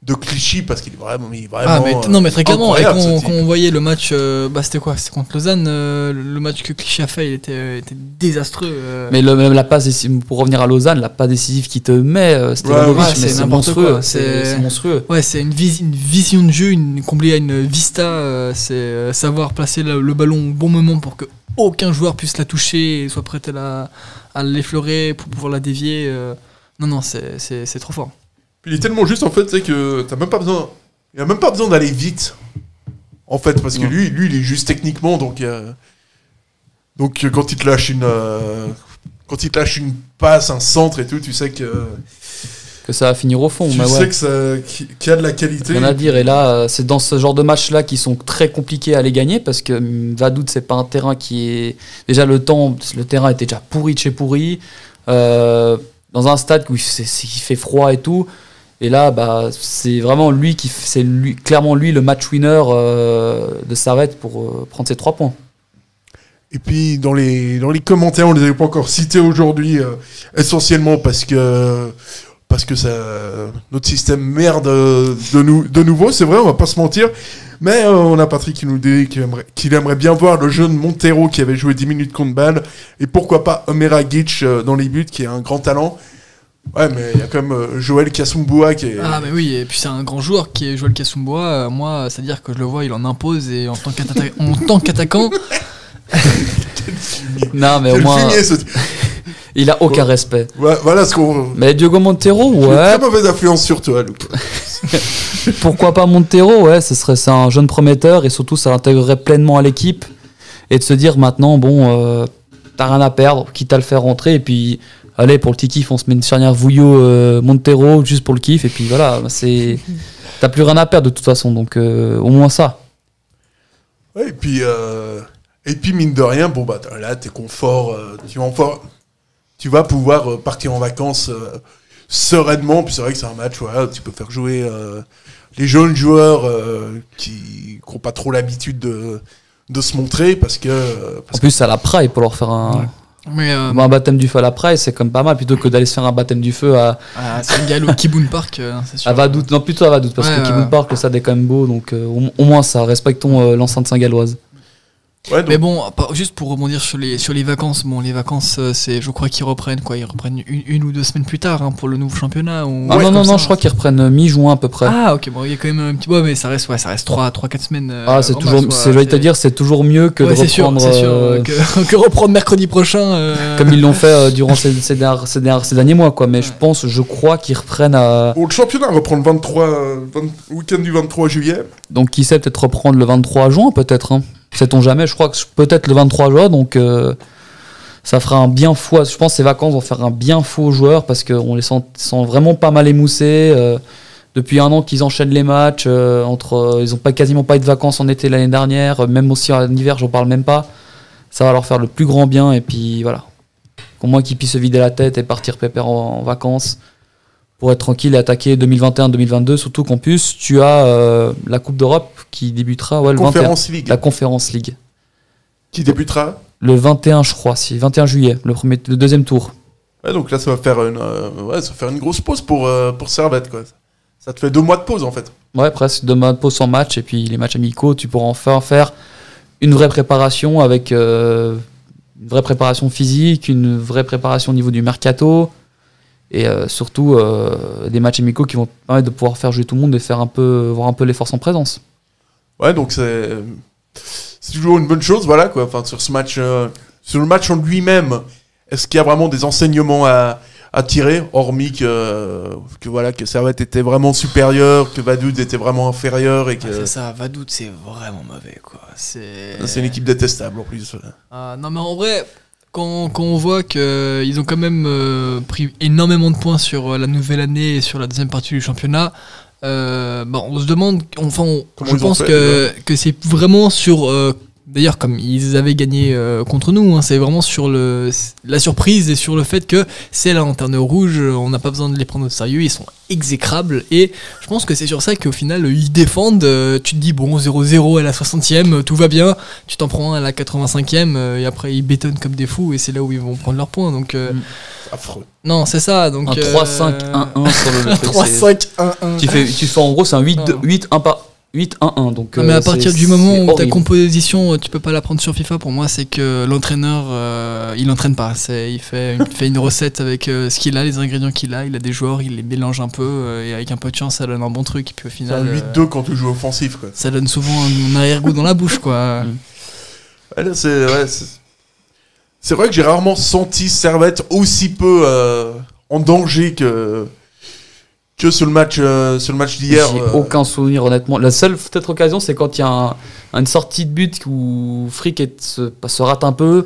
de Clichy parce qu'il est vraiment. il est vraiment Ah, mais non, mais très clairement, et incroyable, quand, ce on- type. quand on voyait le match, euh, bah, c'était quoi? C'était contre Lausanne, euh, le match que Clichy a fait, il était, euh, était désastreux. euh. Mais le, même la passe pour revenir à Lausanne, la passe décisive qui te met, euh, ouais, mais c'est monstrueux. quoi, C'est c'est- c'est monstrueux. Ouais, c'est une, vis- une vision de jeu, une, comblée à une vista. euh, c'est euh, savoir placer le, le ballon au bon moment pour que aucun joueur puisse la toucher et soit prêt à, la, à l'effleurer pour pouvoir la dévier. euh. Non, non, c'est, c'est, c'est trop fort. Puis il est tellement juste en fait, c'est que t'as même pas besoin. Il a même pas besoin d'aller vite. En fait, parce que lui, lui, il est juste techniquement, donc. euh, Donc euh, quand il te lâche une. euh, Quand il te lâche une passe, un centre et tout, tu sais que. Que ça va finir au fond. Tu sais ouais. que ça, qu'il y a de la qualité. Rien à dire. Et là, c'est dans ce genre de match-là qui sont très compliqués à les gagner parce que hum, Vaduz, c'est pas un terrain qui est. Déjà, le temps, le terrain était déjà pourri de chez pourri. Euh, dans un stade où il fait froid et tout. Et là, bah, c'est vraiment lui qui. C'est lui, clairement lui le match winner euh, de Servette pour euh, prendre ses trois points. Et puis dans les, dans les commentaires, on les avait pas encore cités aujourd'hui, euh, essentiellement parce que notre système merde de, nou- de nouveau, c'est vrai, on va pas se mentir. Mais on a Patrick qui nous dit qu'il aimerait, bien voir le jeune Montero qui avait joué 10 minutes contre balle. Et pourquoi pas Omera Gitch dans les buts, qui est un grand talent. Ouais, mais il y a quand même euh, Joël Kasumboua qui est... Ah, mais oui, et puis c'est un grand joueur qui est Joël Kasumboa. euh, moi, c'est-à-dire que je le vois, il en impose et en tant qu'attaquant. en tant qu'attaquant Non, mais au moins, il a aucun respect. Voilà ce qu'on... Mais Diogo Montero, ouais. Très mauvaise influence sur toi, Luc. Pourquoi pas Montero Ouais, ce serait c'est un jeune prometteur et surtout ça l'intégrerait pleinement à l'équipe et de se dire maintenant bon, euh, t'as rien à perdre, quitte à le faire rentrer et puis allez pour le petit kiff, on se met une charnière Vouillot euh, Montero juste pour le kiff et puis voilà, c'est t'as plus rien à perdre de toute façon donc euh, au moins ça. Ouais, et puis, euh, et puis mine de rien, bon bah là t'es confort, euh, tu vas encore, tu vas pouvoir partir en vacances euh, sereinement. Puis c'est vrai que c'est un match, voilà, tu peux faire jouer euh, les jeunes joueurs euh, qui n'ont pas trop l'habitude de, de se montrer parce que euh, En parce plus à la Praille pour leur faire un, Mais euh, un baptême du feu à la Praille, c'est comme pas mal plutôt que d'aller se faire un baptême du feu à, à Saint-Gall ou Kiboun Park, euh, c'est sûr. à non plutôt à Vaduz parce Ouais, que ouais. Park le stade est quand même beau donc euh, au, au moins ça respectons euh, l'enceinte saint-galloise. Que- ouais, donc- Mais bon, juste pour rebondir sur les, sur les vacances, bon, les vacances, euh, c'est, je crois qu'ils reprennent quoi Ils reprennent une, une ou deux semaines plus tard hein, pour le nouveau championnat ou Ah Ouais, non, non, non, je crois qu'ils reprennent euh, mi-juin à peu près. Ah, ok, bon, il y a quand même un petit. Ouais, mais ça reste, ouais, ça reste 3, 3 4 semaines. euh, Ah, c'est toujours, c'est, te dire, c'est toujours mieux que Ouais, de c'est sûr, reprendre, c'est sûr euh, que, que reprendre mercredi prochain. euh, comme ils l'ont fait euh, durant ces, ces, dernières- ces derniers mois, quoi. Mais je pense, je crois qu'ils reprennent à, Bon, le championnat reprend le 23, euh, 20 week-end du 23 juillet. donc qui sait peut-être reprendre le 23 juin, peut-être, hein. Sait-on jamais, je crois que peut-être le 23 juin, donc, euh, ça fera un bien fou, je pense que ces vacances vont faire un bien fou aux joueurs parce qu'on les sent, vraiment pas mal émoussés, euh, depuis un an qu'ils enchaînent les matchs, euh, entre, ils ont pas, quasiment pas eu de vacances en été l'année dernière, même aussi en hiver, j'en parle même pas. Ça va leur faire le plus grand bien et puis voilà. Au moins qu'ils puissent se vider la tête et partir pépère en vacances pour être tranquille et attaquer 2021-2022. Surtout qu'en plus, tu as euh, la Coupe d'Europe qui débutera ouais, le 21. Conférence League La Conférence League. qui débutera. Le 21, je crois, si 21 juillet, le, premier, le deuxième tour. Ouais, donc là, ça va faire une, euh, ouais, ça va faire une grosse pause pour, euh, pour Servette, quoi. Ça te fait deux mois de pause, en fait. Ouais, presque. Deux mois de pause sans match, et puis les matchs amicaux, tu pourras enfin faire une vraie préparation avec une vraie préparation physique, une vraie préparation au niveau du mercato, et euh, surtout euh, des matchs amicaux qui vont permettre de pouvoir faire jouer tout le monde et faire un peu, voir un peu les forces en présence. Ouais, donc c'est c'est toujours une bonne chose, voilà quoi. Enfin, sur ce match, euh, sur le match en lui-même, est-ce qu'il y a vraiment des enseignements à, à tirer, hormis que, que voilà que Servette était vraiment supérieur, que Vadoud était vraiment inférieur et que Ah, c'est ça, Vadout, c'est vraiment mauvais, quoi. C'est. c'est une équipe détestable en plus. Ah, non, mais en vrai, quand, quand on voit qu'ils ont quand même euh, pris énormément de points sur euh, la nouvelle année et sur la deuxième partie du championnat, euh, on se demande, enfin, on- je pense fait, que, que c'est vraiment sur. euh, D'ailleurs, comme ils avaient gagné euh, contre nous, hein, c'est vraiment sur le, la surprise et sur le fait que c'est la lanterne rouge, on n'a pas besoin de les prendre au sérieux, ils sont exécrables. Et je pense que c'est sur ça qu'au final, ils défendent. euh, tu te dis, bon, 0-0 à la 60e, tout va bien. Tu t'en prends un à la 85e, euh, et après ils bétonnent comme des fous, et c'est là où ils vont prendre leurs points. Donc, euh, Affreux. non, c'est ça. Donc, Un euh, 3-5-1-1 sur le- le truc, c'est- 3-5-1-1. Tu fais, tu fais en gros, c'est un 8-1 Non. 8-1 pas 8-1-1. Donc, Non, mais euh, à partir c'est- du moment où ta composition, euh, tu peux pas la prendre sur FIFA, pour moi, c'est que l'entraîneur, euh, il entraîne pas. C'est, il fait, il fait une recette avec euh, ce qu'il a, les ingrédients qu'il a. Il a des joueurs, il les mélange un peu, euh, et avec un peu de chance, ça donne un bon truc. Et puis au C'est final, un euh, 8-2 quand tu joues offensif quoi. ça donne souvent un, arrière-goût dans la bouche, quoi. Ouais, là, c'est ouais, c'est- c'est vrai que j'ai rarement senti Servette aussi peu euh, en danger que que sur le match euh, sur le match d'hier. J'ai euh. aucun souvenir, honnêtement. La seule peut-être occasion, c'est quand il y a un- une sortie de but où Frick est- se, se rate un peu.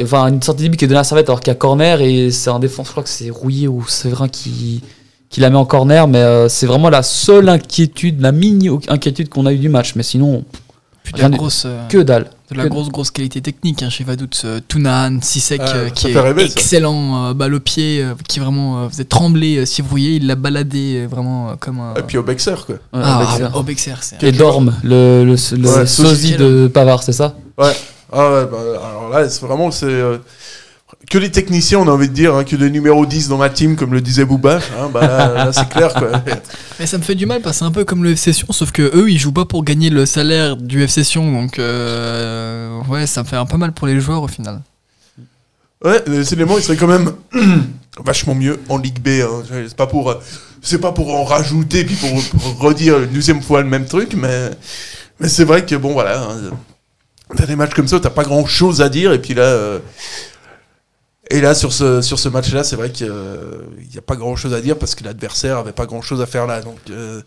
Enfin, une sortie de but qui est donnée à Servette alors qu'il y a corner et c'est un défense, je crois que c'est Rouillé ou Séverin qui, qui la met en corner. Mais euh, c'est vraiment la seule inquiétude, la mini inquiétude qu'on a eu du match. Mais sinon, de Rien grosse, euh, que dalle. De la que- grosse, grosse qualité technique hein, chez Vadout. euh, Tunahan, Sisek, Ah, euh, qui est rêver, excellent, euh, balle au pied, euh, qui vraiment euh, faisait trembler euh, Sivrouillé. Il l'a baladé euh, vraiment euh, comme un. Et puis au Bexer quoi. Ah, Bexer. au Bexer, c'est. Et Dorme, le, le, le Ouais, sosie de Pavard, c'est ça? Ouais. Ah ouais, bah, alors là, c'est vraiment c'est euh, que les techniciens, on a envie de dire, hein, que des numéros 10 dans ma team, comme le disait Bouba. Hein, bah, là, là, c'est clair quoi. Mais ça me fait du mal parce que c'est un peu comme le FC Sion, sauf que eux ils jouent pas pour gagner le salaire du FC Sion, donc euh, ouais, ça me fait un peu mal pour les joueurs au final. Ouais, les éléments, ils seraient quand même vachement mieux en Ligue B. Hein. C'est pas pour, c'est pas pour en rajouter puis pour, pour redire une deuxième fois le même truc, mais, mais c'est vrai que bon, voilà, hein, t'as des matchs comme ça, t'as pas grand chose à dire, et puis là, euh, et là sur ce sur ce match-là, c'est vrai qu'il y a pas grand chose à dire parce que l'adversaire avait pas grand chose à faire là, donc. euh,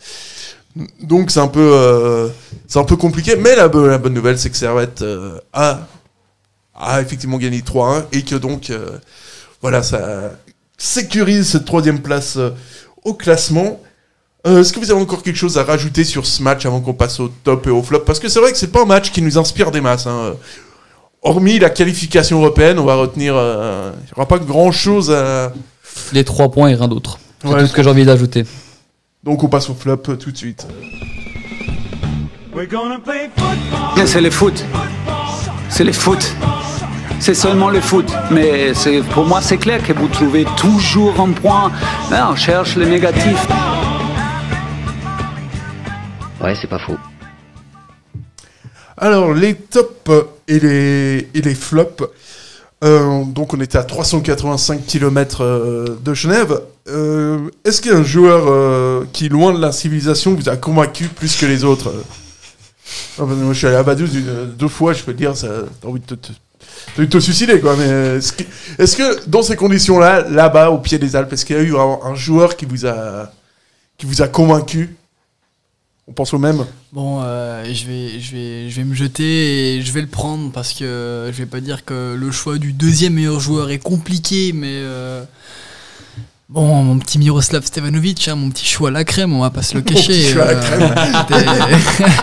donc c'est un peu euh, c'est un peu compliqué, mais la, la bonne nouvelle c'est que Servette euh, a a effectivement gagné 3-1 et que donc euh, voilà ça sécurise cette troisième place euh, au classement. Euh, Est-ce que vous avez encore quelque chose à rajouter sur ce match avant qu'on passe au top et au flop? Parce que c'est vrai que c'est pas un match qui nous inspire des masses. hein. Hormis la qualification européenne, on va retenir. euh, Il n'y aura pas grand chose à. Les trois points et rien d'autre. C'est Ouais, tout ce que j'ai envie d'ajouter. Donc on passe au flop euh, tout de suite. C'est le foot. C'est le foot. C'est seulement le foot. Mais c'est- pour moi, c'est clair que vous trouvez toujours un point. Là, on cherche le négatif. Ouais, c'est pas faux. Alors, les tops et les, et les flops. Euh, donc, on était à 385 km de Genève. Euh, Est-ce qu'il y a un joueur euh, qui, loin de la civilisation, vous a convaincu plus que les autres? Moi, je suis allé à Vaduz deux fois, je peux te dire, t'as envie de te, suicider, quoi. Mais est-ce que, est-ce que dans ces conditions-là, là-bas, au pied des Alpes, est-ce qu'il y a eu un, un joueur qui vous a, qui vous a convaincu? On pense au même Bon, euh, je, vais, je, vais, je vais me jeter et je vais le prendre parce que je vais pas dire que le choix du deuxième meilleur joueur est compliqué, mais euh, bon, mon petit Miroslav Stevanovic, hein, mon petit choix à la crème, on va pas se le cacher. petit choix à la euh,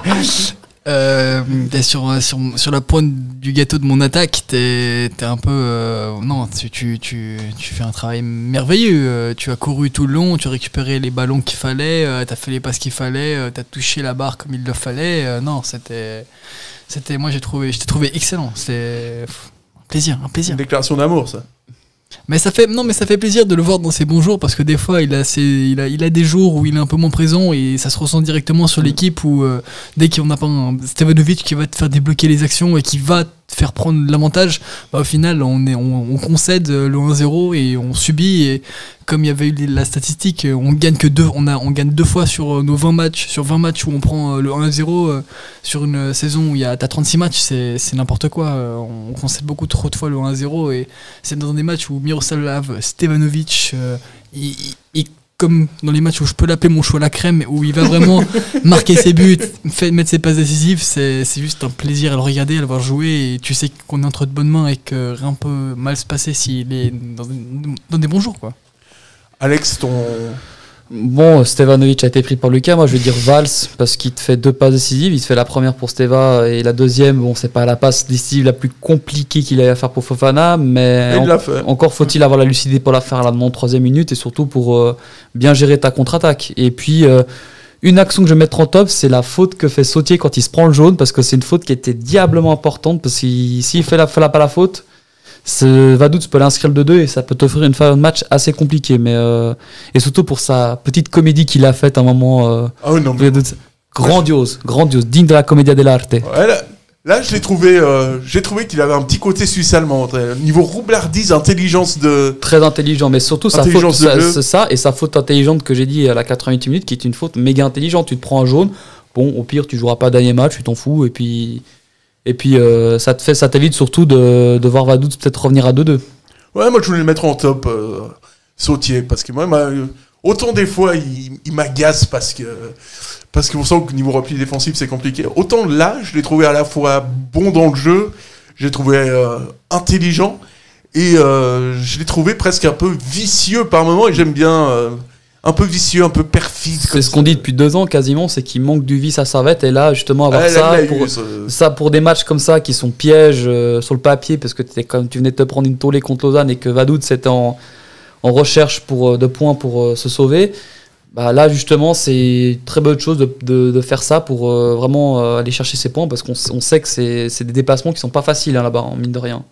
euh, t'es sur, sur, sur la pointe du gâteau de mon attaque, t'es un peu. euh, non, tu, tu, tu, tu fais un travail merveilleux. euh, tu as couru tout le long, tu as récupéré les ballons qu'il fallait, euh, t'as fait les passes qu'il fallait, euh, t'as touché la barre comme il le fallait. euh, non, c'était. C'était, moi j'ai trouvé, je t'ai trouvé excellent. C'était un plaisir, un plaisir. Déclaration d'amour, ça. Mais ça fait non, mais ça fait plaisir de le voir dans ses bons jours parce que des fois il a ses, il a il a des jours où il est un peu moins présent et ça se ressent directement sur l'équipe où euh, dès qu'on n'a pas un Stevanovic qui va te faire débloquer les actions et qui va faire prendre l'avantage, bah, au final on est on, on concède euh, le 1-0 et on subit et comme il y avait eu la statistique, euh, on gagne que deux, on a on gagne deux fois sur euh, nos 20 matchs, sur 20 matchs où on prend le 1-0 euh, sur une saison où il y a t'as 36 matchs, c'est n'importe quoi. On concède beaucoup trop de fois le 1-0 et c'est dans des matchs où Miroslav Stevanovic, comme dans les matchs où je peux l'appeler mon choix à la crème, où il va vraiment marquer ses buts, fait, mettre ses passes décisives, c'est c'est juste un plaisir à le regarder, à le voir jouer, et tu sais qu'on est entre de bonnes mains et que rien peut mal se passer s'il est dans, dans des bons jours. Quoi. Alex, ton. Bon, Stevanovic a été pris par Lucas. Moi, je vais dire Valls parce qu'il te fait deux passes décisives. Il te fait la première pour Steva et la deuxième, bon, c'est pas la passe décisive la plus compliquée qu'il ait à faire pour Fofana, mais Il en- l'a fait. encore faut-il avoir la lucidité pour la faire là dans troisième minute et surtout pour euh, bien gérer ta contre-attaque. Et puis, euh, une action que je vais mettre en top, c'est la faute que fait Sautier quand il se prend le jaune parce que c'est une faute qui était diablement importante parce que s'il fait, la, fait la- pas la faute, Vaduz peut l'inscrire le 2-2 et ça peut t'offrir une fin de match assez compliquée. Mais, euh, et surtout pour sa petite comédie qu'il a faite à un moment. euh, Ah oui, non, mais-. Grandiose, grandiose, digne de la commedia dell'arte. Ouais, là, là, je l'ai trouvé, euh, j'ai trouvé qu'il avait un petit côté suisse-allemand. très- Niveau roublardise, intelligence de. Très intelligent, mais surtout sa faute, de ça- ça, et sa faute intelligente que j'ai dit à la 88 minutes, qui est une faute méga intelligente. Tu te prends un jaune, bon, au pire, tu joueras pas dernier match, tu t'en fous, et puis, et puis euh, ça te fait, ça t'évite surtout de, de voir Vaduz peut-être revenir à 2-2. Ouais, moi je voulais le mettre en top, euh, Sautier, parce que moi, m'a- autant des fois il, il m'agace parce que parce qu'on sent que niveau repli défensif c'est compliqué. Autant là, je l'ai trouvé à la fois bon dans le jeu, j'ai trouvé euh, intelligent et euh, je l'ai trouvé presque un peu vicieux par moment et j'aime bien euh, un peu vicieux, un peu perfide. C'est ce qu'on dit depuis deux ans quasiment, c'est qu'il manque du vice à Servette, et là, justement, avoir là, ça, pour, eu, ce- ça pour des matchs comme ça qui sont pièges euh, sur le papier, parce que t'étais comme tu venais de te prendre une tollée contre Lausanne et que Vaduz était en, en recherche pour, euh, de points pour euh, se sauver. Bah là justement c'est très bonne chose de, de- de faire ça pour euh, vraiment euh, aller chercher ses points parce qu'on sait que c'est des dépassements qui sont pas faciles hein, là-bas en mine de rien.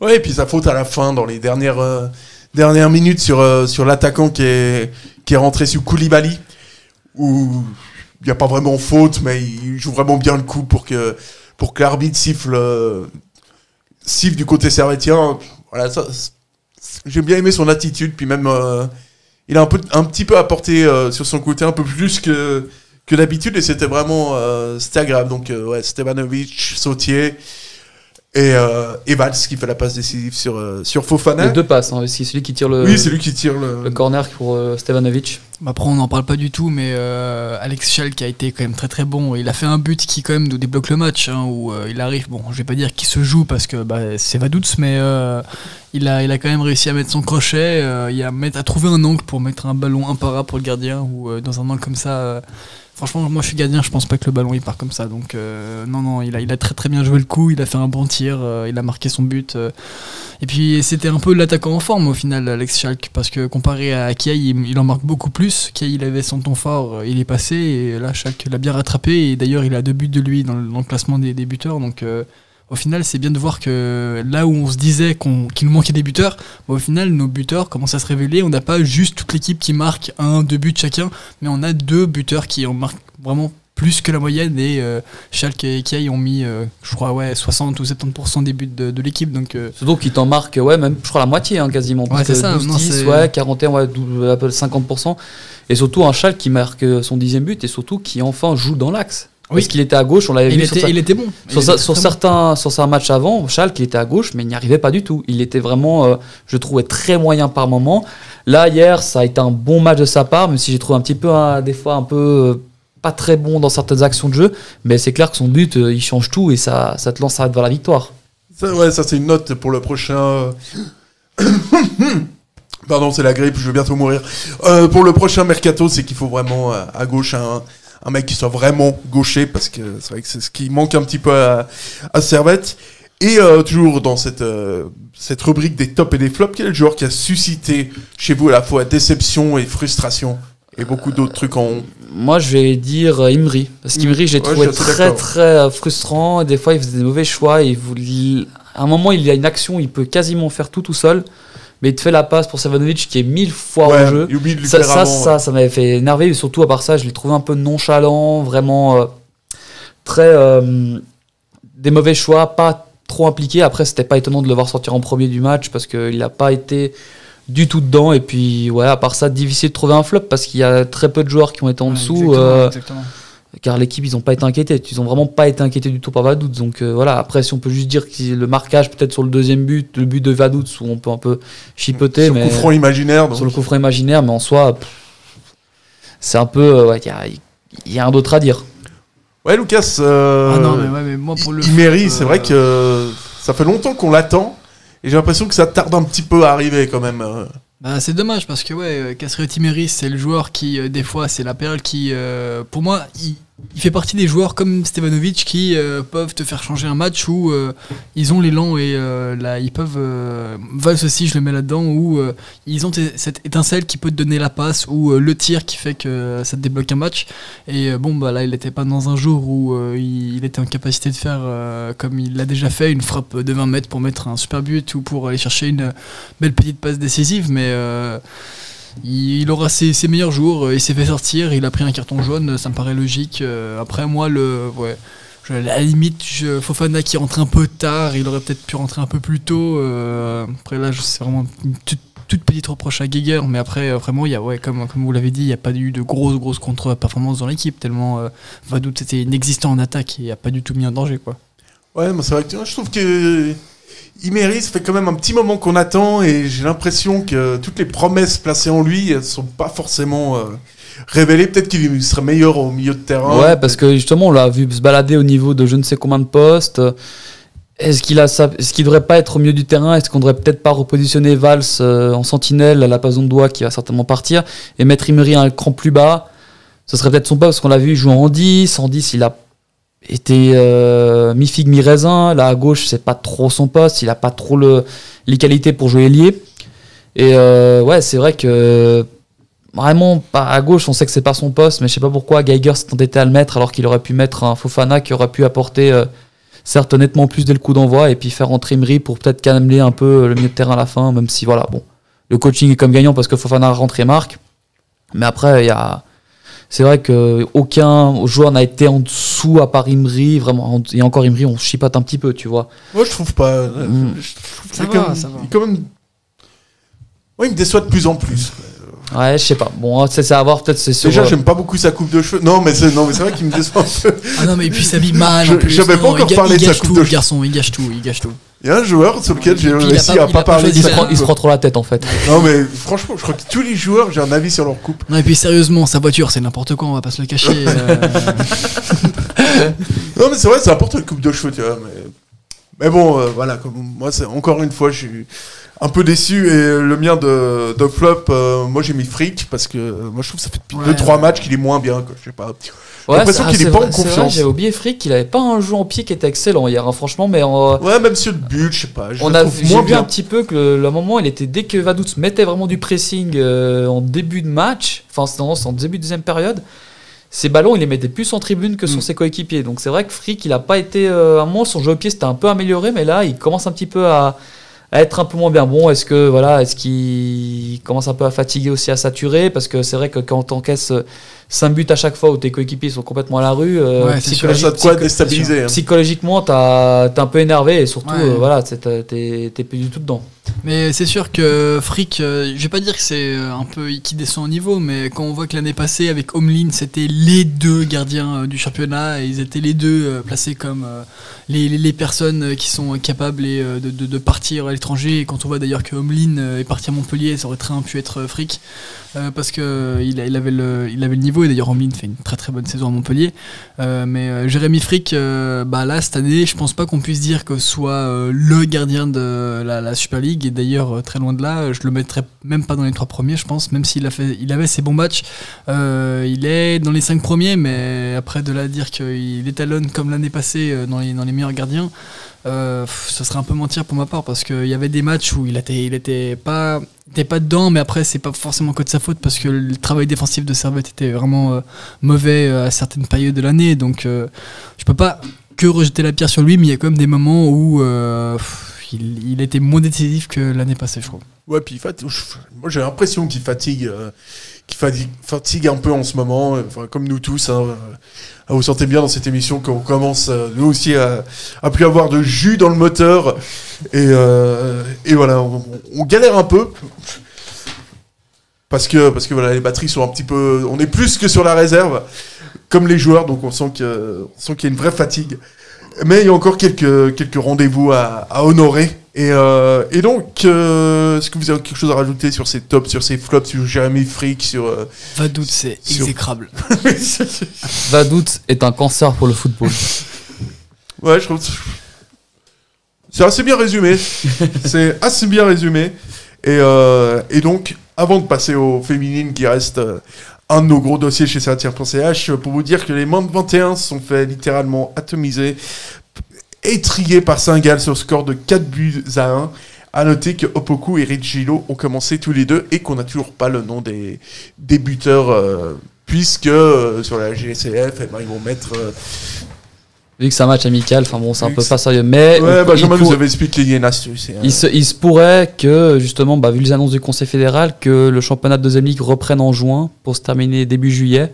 Ouais, et puis sa faute à la fin, dans les dernières, euh, dernières minutes sur, euh, sur l'attaquant qui est, qui est rentré sur Koulibaly, où il n'y a pas vraiment faute, mais il joue vraiment bien le coup pour que, pour que l'arbitre siffle, euh, siffle du côté servétien. Voilà, j'ai bien aimé son attitude, puis même, euh, il a un, peu, un petit peu apporté sur son côté, un peu plus que, que d'habitude, et c'était vraiment, c'était agréable. Donc, ouais, Stevanovic, Sautier, et, euh, et Valls qui fait la passe décisive sur, euh, sur Fofana. Les deux passes, hein, c'est celui qui tire le, Oui, c'est lui qui tire le, le corner pour euh, Stevanovic. Après, on n'en parle pas du tout, mais euh, Alex Schall qui a été quand même très très bon. Il a fait un but qui quand même nous débloque le match, hein, où euh, il arrive. Bon, je vais pas dire qu'il se joue parce que bah, c'est Vaduz, mais euh, il a il a quand même réussi à mettre son crochet, euh, il a mettre, à trouver un angle pour mettre un ballon imparable pour le gardien ou euh, dans un angle comme ça. Franchement, moi je suis gardien, je pense pas que le ballon il part comme ça. Donc euh, non, non, il a, très très bien joué le coup, il a fait un bon tir, euh, il a marqué son but. euh. et puis c'était un peu l'attaquant en forme au final, Alex Schalk, parce que comparé à Kiai, il, en marque beaucoup plus. Kiai, il avait son ton fort, il est passé, et là Schalk l'a bien rattrapé. Et d'ailleurs, il a deux buts de lui dans le, classement des, des buteurs. Donc au final, c'est bien de voir que là où on se disait qu'on- qu'il nous manquait des buteurs, bah, au final, nos buteurs commencent à se révéler. On n'a pas juste toute l'équipe qui marque un, deux buts chacun, mais on a deux buteurs qui en marquent vraiment plus que la moyenne. Et euh, Schalke et Kiai ont mis, euh, je crois, ouais, 60 ou 70% des buts de, de l'équipe. Donc euh, Surtout qu'il t'en marque, ouais, même, je crois, la moitié hein, quasiment. Ouais, c'est ça, 12, non, 10, c'est- ouais, 41, ouais, 12, à peu près 50%. Et surtout un Schalke qui marque son dixième but et surtout qui enfin joue dans l'axe. Oui. Parce qu'il était à gauche, on l'avait vu sur, sa- il était bon. sur, Il sa- était sur bon. certains sur un match avant, Schalke il était à gauche, mais il n'y arrivait pas du tout. Il était vraiment, euh, je trouvais très moyen par moment. Là hier, ça a été un bon match de sa part, même si j'ai trouvé un petit peu, hein, des fois un peu euh, pas très bon dans certaines actions de jeu. Mais c'est clair que son but, euh, il change tout et ça, ça te lance vers la victoire. Ça, ouais, ça c'est une note pour le prochain. Pardon, c'est la grippe, je vais bientôt mourir. Euh, pour le prochain mercato, c'est qu'il faut vraiment euh, à gauche un, un mec qui soit vraiment gaucher parce que c'est vrai que c'est ce qui manque un petit peu à, à Servette. Et euh, toujours dans cette, euh, cette rubrique des tops et des flops, quel est le joueur qui a suscité chez vous à la fois déception et frustration et beaucoup d'autres trucs en Moi, je vais dire euh, Imri. Parce qu'Imri, je l'ai Ouais, trouvé je très, très frustrant. Et des fois, il faisait des mauvais choix. Il voulait... À un moment, il y a une action, il peut quasiment faire tout tout seul. Mais il te fait la passe pour Savanovic qui est mille fois Ouais, en jeu. il oublie de lui Ça, ça, avant, ça, ouais. ça m'avait fait énerver. Et surtout, à part ça, je l'ai trouvé un peu nonchalant, vraiment euh, très. euh, des mauvais choix, pas trop impliqué. Après, c'était pas étonnant de le voir sortir en premier du match parce qu'il n'a pas été du tout dedans. Et puis, ouais, à part ça, difficile de trouver un flop parce qu'il y a très peu de joueurs qui ont été en dessous. exactement, euh, exactement. Car l'équipe, ils n'ont pas été inquiétés. Ils n'ont vraiment pas été inquiétés du tout par Vaduz. Donc euh, voilà, après, si on peut juste dire que le marquage, peut-être sur le deuxième but, le but de Vaduz, où on peut un peu chipoter. Sur le coup franc imaginaire, donc. Sur le coup franc imaginaire, mais en soi, c'est un peu. euh, ouais, Il y, a, il y a un d'autre à dire. Ouais, Lucas. euh, Ah non, mais ouais, mais moi, pour le Imery, foot, c'est euh, vrai que ça fait longtemps qu'on l'attend. Et j'ai l'impression que ça tarde un petit peu à arriver quand même. Euh. Bah, c'est dommage parce que ouais, Casriot Timeris, c'est le joueur qui, euh, des fois, c'est la perle qui, euh, pour moi, il, il fait partie des joueurs comme Stevanovic qui euh, peuvent te faire changer un match où euh, ils ont l'élan et euh, là, ils peuvent. Valls aussi, je le mets là-dedans, où ils ont cette étincelle qui peut te donner la passe ou le tir qui fait que ça te débloque un match. Et bon, bah là, il n'était pas dans un jour où il, était en capacité de faire, comme il l'a déjà fait, une frappe de 20 mètres pour mettre un super but ou pour aller chercher une belle petite passe décisive, mais. Il, aura ses, meilleurs jours, euh, il s'est fait sortir, il a pris un carton jaune, ça me paraît logique. Euh, Après moi, le, ouais, je- à la limite, Fofana qui rentre un peu tard, il aurait peut-être pu rentrer un peu plus tôt. euh, après là, c'est vraiment une toute, petite reproche à Geiger, mais après, vraiment, y a, ouais, comme, vous l'avez dit, il n'y a pas eu de grosses, grosses contre-performances dans l'équipe, tellement euh, Vadout était inexistant en attaque et il a pas du tout mis en danger. quoi. Ouais, mais c'est vrai que je trouve que Imery, ça fait quand même un petit moment qu'on attend et j'ai l'impression que toutes les promesses placées en lui elles sont pas forcément euh, révélées. Peut-être qu'il serait meilleur au milieu de terrain. Ouais, parce que justement, on l'a vu se balader au niveau de je ne sais combien de postes. Est-ce qu'il a ça Est-ce devrait pas être au milieu du terrain? Est-ce qu'on devrait peut-être pas repositionner Valls euh, en sentinelle à la place doigt qui va certainement partir et mettre Imery un cran plus bas? Ce serait peut-être son poste parce qu'on l'a vu jouer en 10. En 10, il a été euh, mi-figue, mi-raisin. Là, à gauche, c'est pas trop son poste. Il a pas trop le, les qualités pour jouer ailier. Et euh, ouais, c'est vrai que vraiment à gauche, on sait que c'est pas son poste, mais je sais pas pourquoi Geiger s'est entêté à le mettre alors qu'il aurait pu mettre un Fofana qui aurait pu apporter euh, certes nettement plus dès le coup d'envoi et puis faire rentrer Imri pour peut-être calmer un peu le milieu de terrain à la fin, même si voilà, bon, le coaching est comme gagnant parce que Fofana rentre et marque. Mais après, il y a. C'est vrai que aucun joueur n'a été en dessous à part Imri, vraiment. Et encore Imri, on chipote un petit peu, tu vois. Moi, je trouve pas. Mm. Je trouve que Ça c'est va, quand ça même- va. quand même. Ouais, il me déçoit de plus en plus. Ouais, je sais pas. Bon, c'est c'est à voir, peut-être c'est. Déjà, euh, j'aime pas beaucoup sa coupe de cheveux. Non, mais c'est non, mais c'est vrai qu'il me déçoit un peu. Ah non, mais puis il s'habille mal. J'avais pas encore parlé de sa coupe tout, de le cheveux. garçon, il gâche tout, il gâche tout. Il y a un joueur sur lequel j'ai réussi pas- à il pas parler il, se prend, il se coupe. prend trop la tête en fait. Non, mais franchement, je crois que tous les joueurs, j'ai un avis sur leur coupe. Non, et puis sérieusement, sa voiture, c'est n'importe quoi, on va pas se le cacher. euh. Non, mais c'est vrai, c'est n'importe quelle coupe de cheveux, tu vois. Mais, mais bon, euh, voilà, comme moi, c'est encore une fois, je suis un peu déçu. Et le mien de, de flop, euh, moi j'ai mis fric parce que euh, moi je trouve que ça fait depuis Ouais, 2-3 ouais. matchs qu'il est moins bien, quoi. Je sais pas. J'ai Ouais, l'impression qu'il est pas en confiance. J'avais oublié Frick qu'il avait pas un jeu en pied qui était excellent hier, hein, franchement, mais en, Ouais, même sur le but, je sais pas. Je on a moins vu un petit peu que le, le moment, il était dès que Vaduz mettait vraiment du pressing euh, en début de match, enfin c'est en, début de deuxième période, ses ballons, il les mettait plus en tribune que sur Mm. ses coéquipiers. Donc c'est vrai que Frick, il a pas été euh, à un moment son jeu au pied c'était un peu amélioré, mais là il commence un petit peu à, à être un peu moins bien bon. Est-ce que voilà, est-ce qu'il commence un peu à fatiguer aussi, à saturer? Parce que c'est vrai que quand t'encaisses 5 buts à chaque fois où tes coéquipiers sont complètement à la rue, euh, Ouais, c'est sûr. Ça a de quoi psycho- déstabiliser. hein. psychologiquement, t'es un peu énervé et surtout, Ouais. euh, voilà, t'es plus du tout dedans. Mais c'est sûr que Frick, euh, je vais pas dire que c'est euh, un peu qui descend au niveau, mais quand on voit que l'année passée avec Homelin, c'était les deux gardiens euh, du championnat et ils étaient les deux euh, placés comme euh, les, les- les personnes qui sont capables et, de, de- de partir à l'étranger. Et quand on voit d'ailleurs que Homelin euh, est parti à Montpellier, ça aurait très bien pu être Frick euh, parce que euh, il, a- il avait le, il avait le niveau et d'ailleurs Homelin fait une très très bonne saison à Montpellier. Euh, mais euh, Jérémy Frick, euh, bah là cette année, je pense pas qu'on puisse dire que soit le gardien de la, Super League. Et d'ailleurs, très loin de là, je le mettrais même pas dans les trois premiers, je pense. Même s'il a fait, il avait ses bons matchs, il est dans les cinq premiers. Mais après de là à dire qu'il étalonne comme l'année passée dans les meilleurs gardiens. Euh, ce serait un peu mentir pour ma part parce qu'il y avait des matchs où il était, il était pas, était pas dedans, mais après c'est pas forcément que de sa faute parce que le travail défensif de Servette était vraiment euh, mauvais euh, à certaines périodes de l'année, donc euh, je peux pas que rejeter la pierre sur lui, mais il y a quand même des moments où euh, il était moins décisif que l'année passée, je trouve. Ouais, puis moi j'ai l'impression qu'il fatigue, qu'il fatigue, un peu en ce moment, euh, comme nous tous. hein, ah, vous sentez bien dans cette émission qu'on commence euh, nous aussi à, à plus avoir de jus dans le moteur. Et, euh, voilà, on, galère un peu. Parce que, parce que voilà, les batteries sont un petit peu. On est plus que sur la réserve, comme les joueurs, donc on sent qu'il y a une vraie fatigue. Mais il y a encore quelques, quelques rendez-vous à honorer. Et, euh, et donc, euh, est-ce que vous avez quelque chose à rajouter sur ces tops, sur ces flops, sur Jérémy Frick, sur. euh, Vadout, c'est sur- exécrable. Vadout est un cancer pour le football. Ouais, je trouve. C'est assez bien résumé. c'est assez bien résumé. Et, euh, et donc, avant de passer aux féminines qui reste euh, un de nos gros dossiers chez Saint-Ch, pour vous dire que les moins de 21 se sont fait littéralement atomiser, étriés par Saint-Gall sur le score de 4 buts à 1. À noter que Opoku et Rigilo ont commencé tous les deux et qu'on n'a toujours pas le nom des, des buteurs, euh, puisque euh, sur la GSCF, eh ben, ils vont mettre. euh, Vu que c'est un match amical, enfin bon, c'est un peu pas sérieux. Mais Ouais, Benjamin il nous avait expliqué les astuces. c'est, Il se, il se pourrait que, justement, bah, vu les annonces du Conseil fédéral, que le championnat de deuxième ligue reprenne en juin pour se terminer début juillet.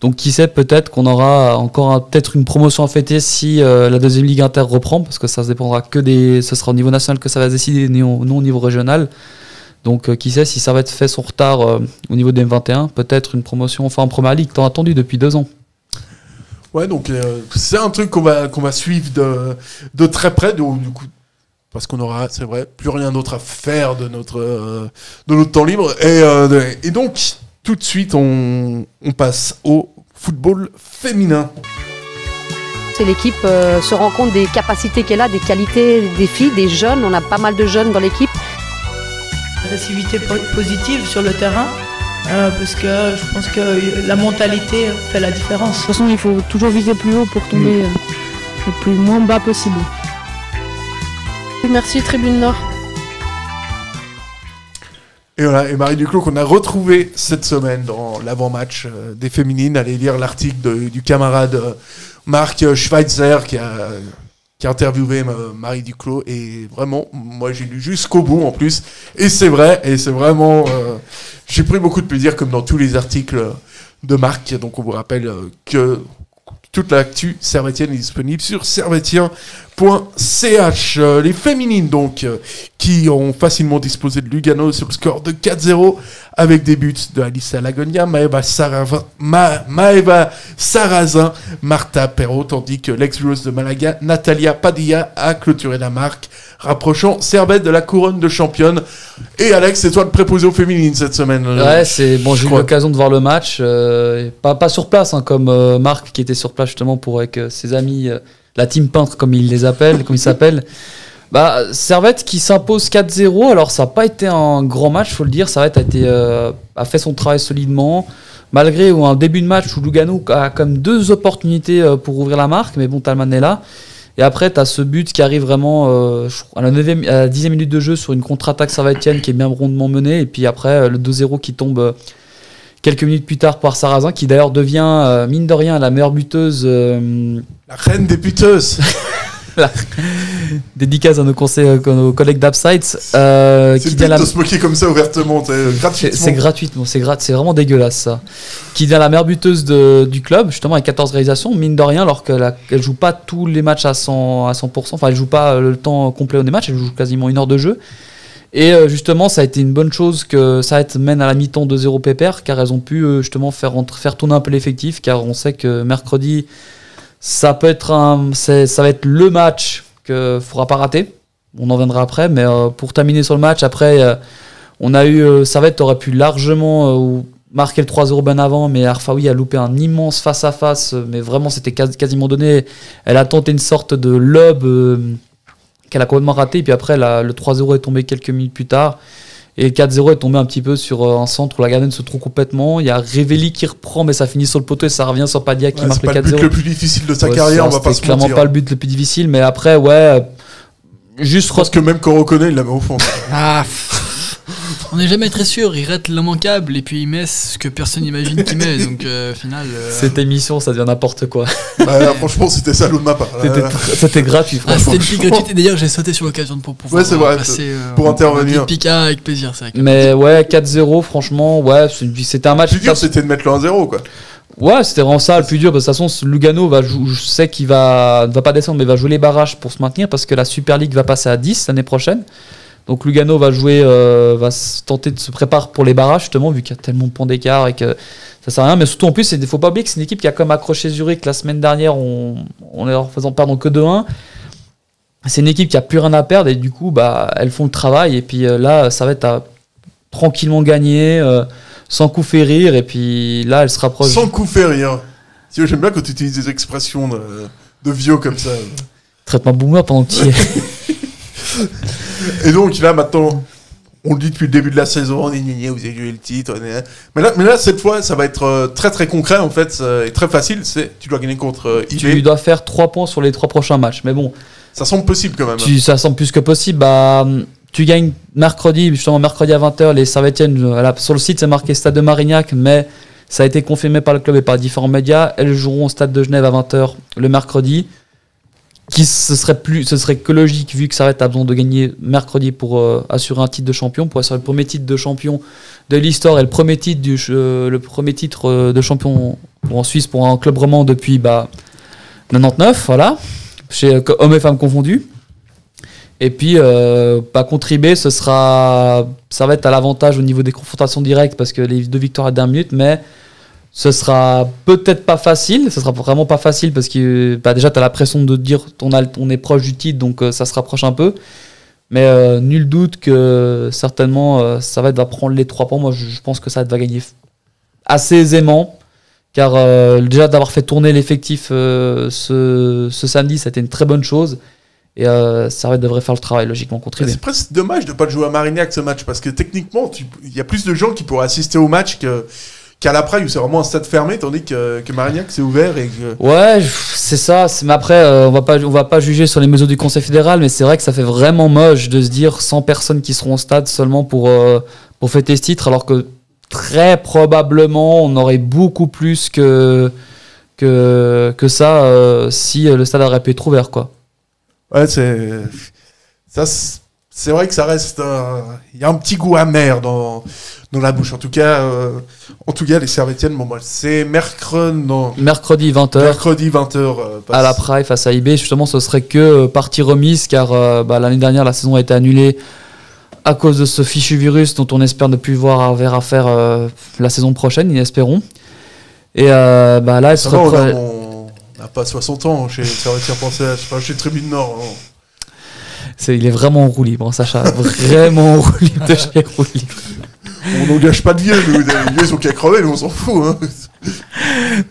Donc, qui sait, peut-être qu'on aura encore peut-être une promotion à fêter si euh, la deuxième ligue inter reprend, parce que ça se dépendra que des. Ce sera au niveau national que ça va se décider, non, au niveau régional. Donc, euh, qui sait si ça va être fait son retard euh, au niveau des M21, peut-être une promotion, enfin en première ligue, tant attendu depuis deux ans. Ouais, donc euh, c'est un truc qu'on va, qu'on va suivre de, de très près, du coup, parce qu'on aura, c'est vrai, plus rien d'autre à faire de notre, euh, de notre temps libre. Et, euh, et donc, tout de suite, on, on passe au football féminin. C'est l'équipe euh, se rend compte des capacités qu'elle a, des qualités des filles, des jeunes. On a pas mal de jeunes dans l'équipe. agressivité po- positive sur le terrain, euh, parce que je pense que la mentalité fait la différence. De toute façon, il faut toujours viser plus haut pour tomber euh, le plus moins bas possible. Merci Tribune Nord. Et Marie Duclos qu'on a retrouvé cette semaine dans l'avant-match euh, des féminines. Allez lire l'article du camarade euh, Marc Schweitzer qui a, qui interviewé euh, Marie Duclos. Et vraiment, moi j'ai lu jusqu'au bout en plus. Et c'est vrai, et c'est vraiment... j'ai pris beaucoup de plaisir comme dans tous les articles de Marc. Donc on vous rappelle que toute l'actu servétienne est disponible sur servétien.ch. Euh, Les féminines, donc, euh, qui ont facilement disposé de Lugano sur le score de 4-0 avec des buts de Alice Lagonia, Maeva Sarrazin, Ma- Maeva Sarrazin, Martha Perrault, tandis que l'ex-joueuse de Malaga, Natalia Padilla, a clôturé la marque, rapprochant Servette de la couronne de championne. Et Alex, c'est toi le préposé aux féminines cette semaine. euh, Ouais, c'est bon. J'ai eu l'occasion de voir le match, euh, pas sur place, hein, comme euh, Marc qui était sur place justement pour avec euh, ses amis, euh, la team peintre comme il les appelle, comme il s'appelle. Bah, Servette qui s'impose 4-0. Alors ça n'a pas été un grand match, faut le dire. Servette a euh, fait son travail solidement. Malgré un début de match où Lugano a comme deux opportunités euh, pour ouvrir la marque, mais bon, Talman est là. Et après, tu as ce but qui arrive vraiment euh, à la 9e, à la 10e minute de jeu sur une contre-attaque servetienne qui est bien rondement menée. Et puis après, le 2-0 qui tombe quelques minutes plus tard par Sarrazin, qui d'ailleurs devient, euh, mine de rien, la meilleure buteuse. euh, La reine des buteuses la- Dédicace à nos, conseils, à nos collègues d'Upsides. Euh, C'est qui devient la- de se moquer comme ça ouvertement, t'sais, c'est gratuitement. c'est gratuitement, c'est grat- c'est vraiment dégueulasse ça. Qui devient la meilleure buteuse de- du club, justement avec 14 réalisations, mine de rien, alors qu'elle elle joue pas tous les matchs à 100%, à 100%, enfin elle joue pas euh, le temps complet des matchs, elle joue quasiment une heure de jeu. Et euh, justement, ça a été une bonne chose que ça mène à la mi-temps 2-0 pépère, car elles ont pu euh, justement faire, faire tourner un peu l'effectif, car on sait que mercredi, ça peut être un, ça va être le match que faudra pas rater. On en viendra après, mais euh, pour terminer sur le match, après, on a eu Servette aurait pu largement marquer le 3-0 bien avant, mais Arfaoui a loupé un immense face à face, mais vraiment c'était quas- quasiment donné. Elle a tenté une sorte de lob euh, qu'elle a complètement raté, et puis après la- le 3-0 est tombé quelques minutes plus tard. Et le 4-0 est tombé un petit peu sur euh, un centre où la gardienne se trouve complètement. Il y a Révéli qui reprend, mais ça finit sur le poteau et ça revient sur Padia qui Ouais, marque c'est le pas 4-0. le but le plus difficile de sa Ouais, carrière, ça, on va pas se clairement mentir. pas le but le plus difficile, mais après, ouais, euh, juste Je pense que même quand on reconnaît, il la met au fond. Ah, On n'est jamais très sûr, il rate l'immanquable et puis il met ce que personne n'imagine qu'il met. Donc euh, au final. euh, Cette émission, ça devient n'importe quoi. Ouais, franchement, c'était salaud de ma part. C'était- gratuit, Ah, franchement. c'était une pique gratuite et d'ailleurs j'ai sauté sur l'occasion pour pouvoir Ouais, c'est vrai, passer euh, pour intervenir. une pique ah, avec plaisir. C'est Mais ouais, 4-0, franchement, ouais, c'est- c'était un match. Le plus dur, c'était de mettre le 1-0, quoi. Ouais, c'était vraiment ça le plus dur. parce que De toute façon, Lugano va je sais qu'il va ne va pas descendre, mais va jouer les barrages pour se maintenir parce que la Super League va passer à 10 l'année prochaine. Donc Lugano va jouer, euh, va se tenter de se préparer pour les barrages justement vu qu'il y a tellement de points d'écart et que ça sert à rien. Mais surtout en plus, il faut pas oublier que c'est une équipe qui a comme accroché Zurich la semaine dernière en, en leur faisant perdre que 2-1. C'est une équipe qui a plus rien à perdre et du coup, bah, elles font le travail. Et puis euh, là, ça va être à tranquillement gagner, euh, sans coup fait rire. Et puis là, elle se rapproche. Sans coup. Tu vois, J'aime bien quand tu utilises des expressions de, de vieux comme ça. Traite-moi boomer pendant que tu y es. Et donc là maintenant, on le dit depuis le début de la saison, on est gna, vous avez joué le titre. est- Mais là, mais là cette fois, ça va être euh, très très concret en fait, ça- et très facile. C'est tu dois gagner contre euh, IB. tu dois faire 3 points sur les 3 prochains matchs. Mais bon, Ça semble possible quand même. tu, ça semble plus que possible. Bah, tu gagnes mercredi, justement mercredi à 20h, les Servetiennes, euh, sur le site c'est marqué Stade de Marignac, mais ça a été confirmé par le club et par différents médias. Elles joueront au Stade de Genève à 20h le mercredi. Qui ce serait plus, ce serait que logique vu que Servette a besoin de gagner mercredi pour euh, assurer un titre de champion, pour assurer le premier titre de champion de l'histoire et le premier titre du, euh, le premier titre euh, de champion en Suisse pour un club roman depuis bah 99, voilà, chez euh, hommes et femmes confondus. Et puis, euh, pas contribuer, ce sera, être à l'avantage au niveau des confrontations directes parce que les deux victoires à dernière minute, mais ce sera peut-être pas facile. Ce sera vraiment pas facile parce que bah, déjà, tu as la pression de dire on, a, on est proche du titre, donc euh, ça se rapproche un peu. Mais euh, nul doute que certainement, euh, ça va être va prendre les trois points. Moi, je, je pense que ça va gagner assez aisément. Car euh, déjà d'avoir fait tourner l'effectif ce, ce samedi, c'était une très bonne chose. Et euh, ça devrait faire le travail, logiquement, contre. C'est presque dommage de pas le jouer à Marignac ce match parce que techniquement, il y a plus de gens qui pourraient assister au match que qu'à la Praille où c'est vraiment un stade fermé, tandis que, que Marignac c'est ouvert et que. Ouais, c'est ça. Mais après, euh, on va pas, on va pas juger sur les mesures du Conseil fédéral, mais c'est vrai que ça fait vraiment moche de se dire 100 personnes qui seront au stade seulement pour euh, pour fêter ce titre, alors que très probablement on aurait beaucoup plus que que que ça euh, si le stade aurait pu être ouvert, quoi. Ouais, c'est. Ça, c'est vrai que ça reste. Il y a un petit goût amer dans, dans la bouche. En tout cas, euh, en tout cas les Servetiennes, bon, moi, c'est mercredi. Non. Mercredi 20h. Mercredi 20h. à la Praille face à IB. Justement, ce serait que euh, partie remise car euh, bah, l'année dernière, la saison a été annulée à cause de ce fichu virus dont on espère ne plus voir avoir à faire euh, la saison prochaine, espérons. Et euh, bah, là, elle serait on n'a pas 60 ans chez Servetiens Français, enfin, chez Tribune Nord. hein. Il est vraiment en roue libre, hein, Sacha. vraiment en roue libre de chez roue libre. On n'engage pas de vieux, nous. Les vieux, ils ont qu'à crever, nous, on s'en fout. Hein.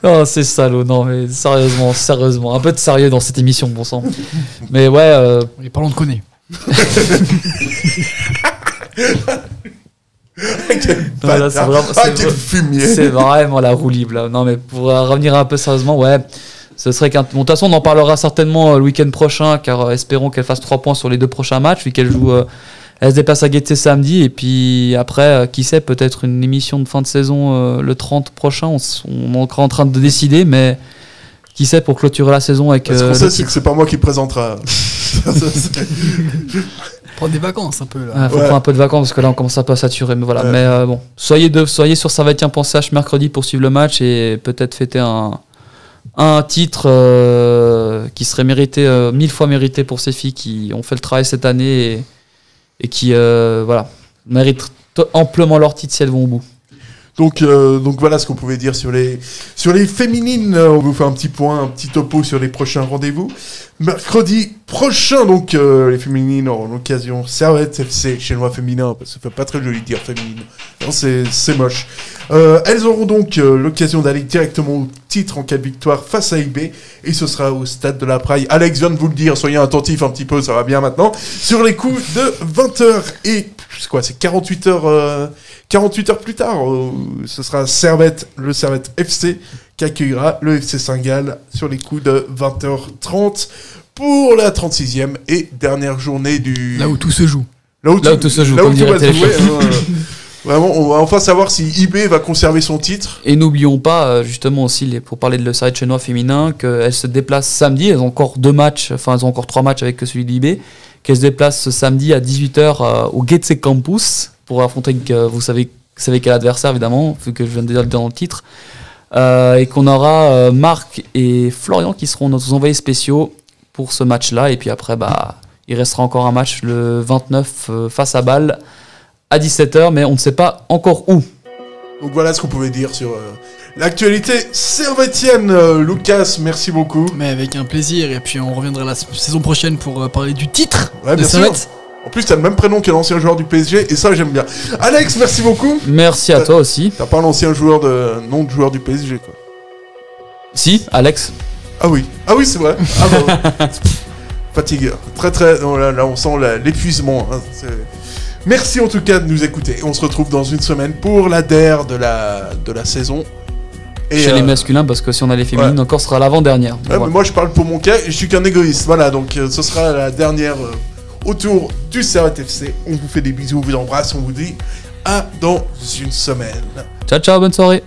Non, c'est salaud, non, mais sérieusement, sérieusement. Un peu de sérieux dans cette émission, bon sang. Mais ouais. Euh... Et parlons de. Non, là, c'est vraiment- Ah, c'est quel vra- fumier. C'est vraiment la roue libre, là. Non, mais pour euh, revenir un peu sérieusement, ouais, ce serait qu'un. Bon, de toute façon, on en parlera certainement euh, le week-end prochain, car euh, espérons qu'elle fasse 3 points sur les deux prochains matchs, vu qu'elle joue. euh, elle se déplace à Guetté samedi, et puis après, euh, qui sait, peut-être une émission de fin de saison euh, le 30 prochain, on, on est encore en train de décider, mais qui sait pour clôturer la saison avec. Ce qu'on le sait, c'est titre. que c'est pas moi qui présentera. Prendre des vacances un peu là. Ouais, faut Ouais. prendre un peu de vacances parce que là on commence un peu à saturer. Mais voilà. Ouais. Mais euh, bon, soyez, de, soyez sur servetien.ch mercredi pour suivre le match et peut-être fêter un, un titre euh, qui serait mérité, euh, mille fois mérité pour ces filles qui ont fait le travail cette année et, qui euh, voilà, méritent amplement leur titre si elles vont au bout. Donc, euh, donc voilà ce qu'on pouvait dire sur les, sur les féminines. Euh, On vous fait un petit point, un petit topo sur les prochains rendez-vous. Mercredi prochain, donc, euh, les féminines auront l'occasion. Servette FC, chinois féminin, parce que ça fait pas très joli de dire féminine. Non, c'est moche. Elles auront donc l'occasion d'aller directement au titre en cas de victoire face à IB. Et ce sera au stade de la Praille. Alex vient de vous le dire, soyez attentifs un petit peu, ça va bien maintenant. Sur les coups de 20h et. C'est quoi C'est 48 heures. euh, 48 heures plus tard, euh, ce sera Servette, le Servette FC, qui accueillera le FC Saint-Gall sur les coups de 20h30 pour la 36e et dernière journée du. Là où tout se joue. Là où, Là où tout se joue, là où tout va se jouer, hein, Vraiment, on va enfin savoir si eBay va conserver son titre. Et n'oublions pas, euh, justement aussi, pour parler de le Side chinois féminin, qu'elles se déplacent samedi. Elles ont encore deux matchs, enfin, elles ont encore trois matchs avec celui d'IB. Qu'elles se déplacent ce samedi à 18h au Getse Campus pour affronter, euh, vous savez, vous savez quel adversaire évidemment, vu que je viens de dire dans le titre. Euh, et qu'on aura euh, Marc et Florian qui seront nos envoyés spéciaux pour ce match-là. Et puis après, bah, il restera encore un match le 29 euh, face à Bâle à 17h, mais on ne sait pas encore où. Donc voilà ce qu'on pouvait dire sur euh, l'actualité servétienne. Euh, Lucas, merci beaucoup. Mais avec un plaisir, et puis on reviendra la saison prochaine pour euh, parler du titre Ouais, de bien sûr. Servette. En plus, t'as le même prénom que l'ancien joueur du PSG, et ça, j'aime bien. Alex, merci beaucoup. Merci à toi aussi. T'as pas l'ancien joueur de. nom de joueur du PSG, quoi. Si, Alex. Ah oui. Ah oui, c'est vrai. Ah bah, Fatigue. Très, très. non, là, là, on sent l'épuisement. hein. Merci en tout cas de nous écouter. On se retrouve dans une semaine pour la DER de la, de la saison. Et, Chez les euh, masculins, parce que si on a les féminines, ouais. encore ce sera l'avant-dernière. Ouais, moi je parle pour mon cas et je suis qu'un égoïste. Voilà, donc euh, ce sera la dernière euh, autour du Servette FC. On vous fait des bisous, on vous embrasse, on vous dit à dans une semaine. Ciao, ciao, bonne soirée.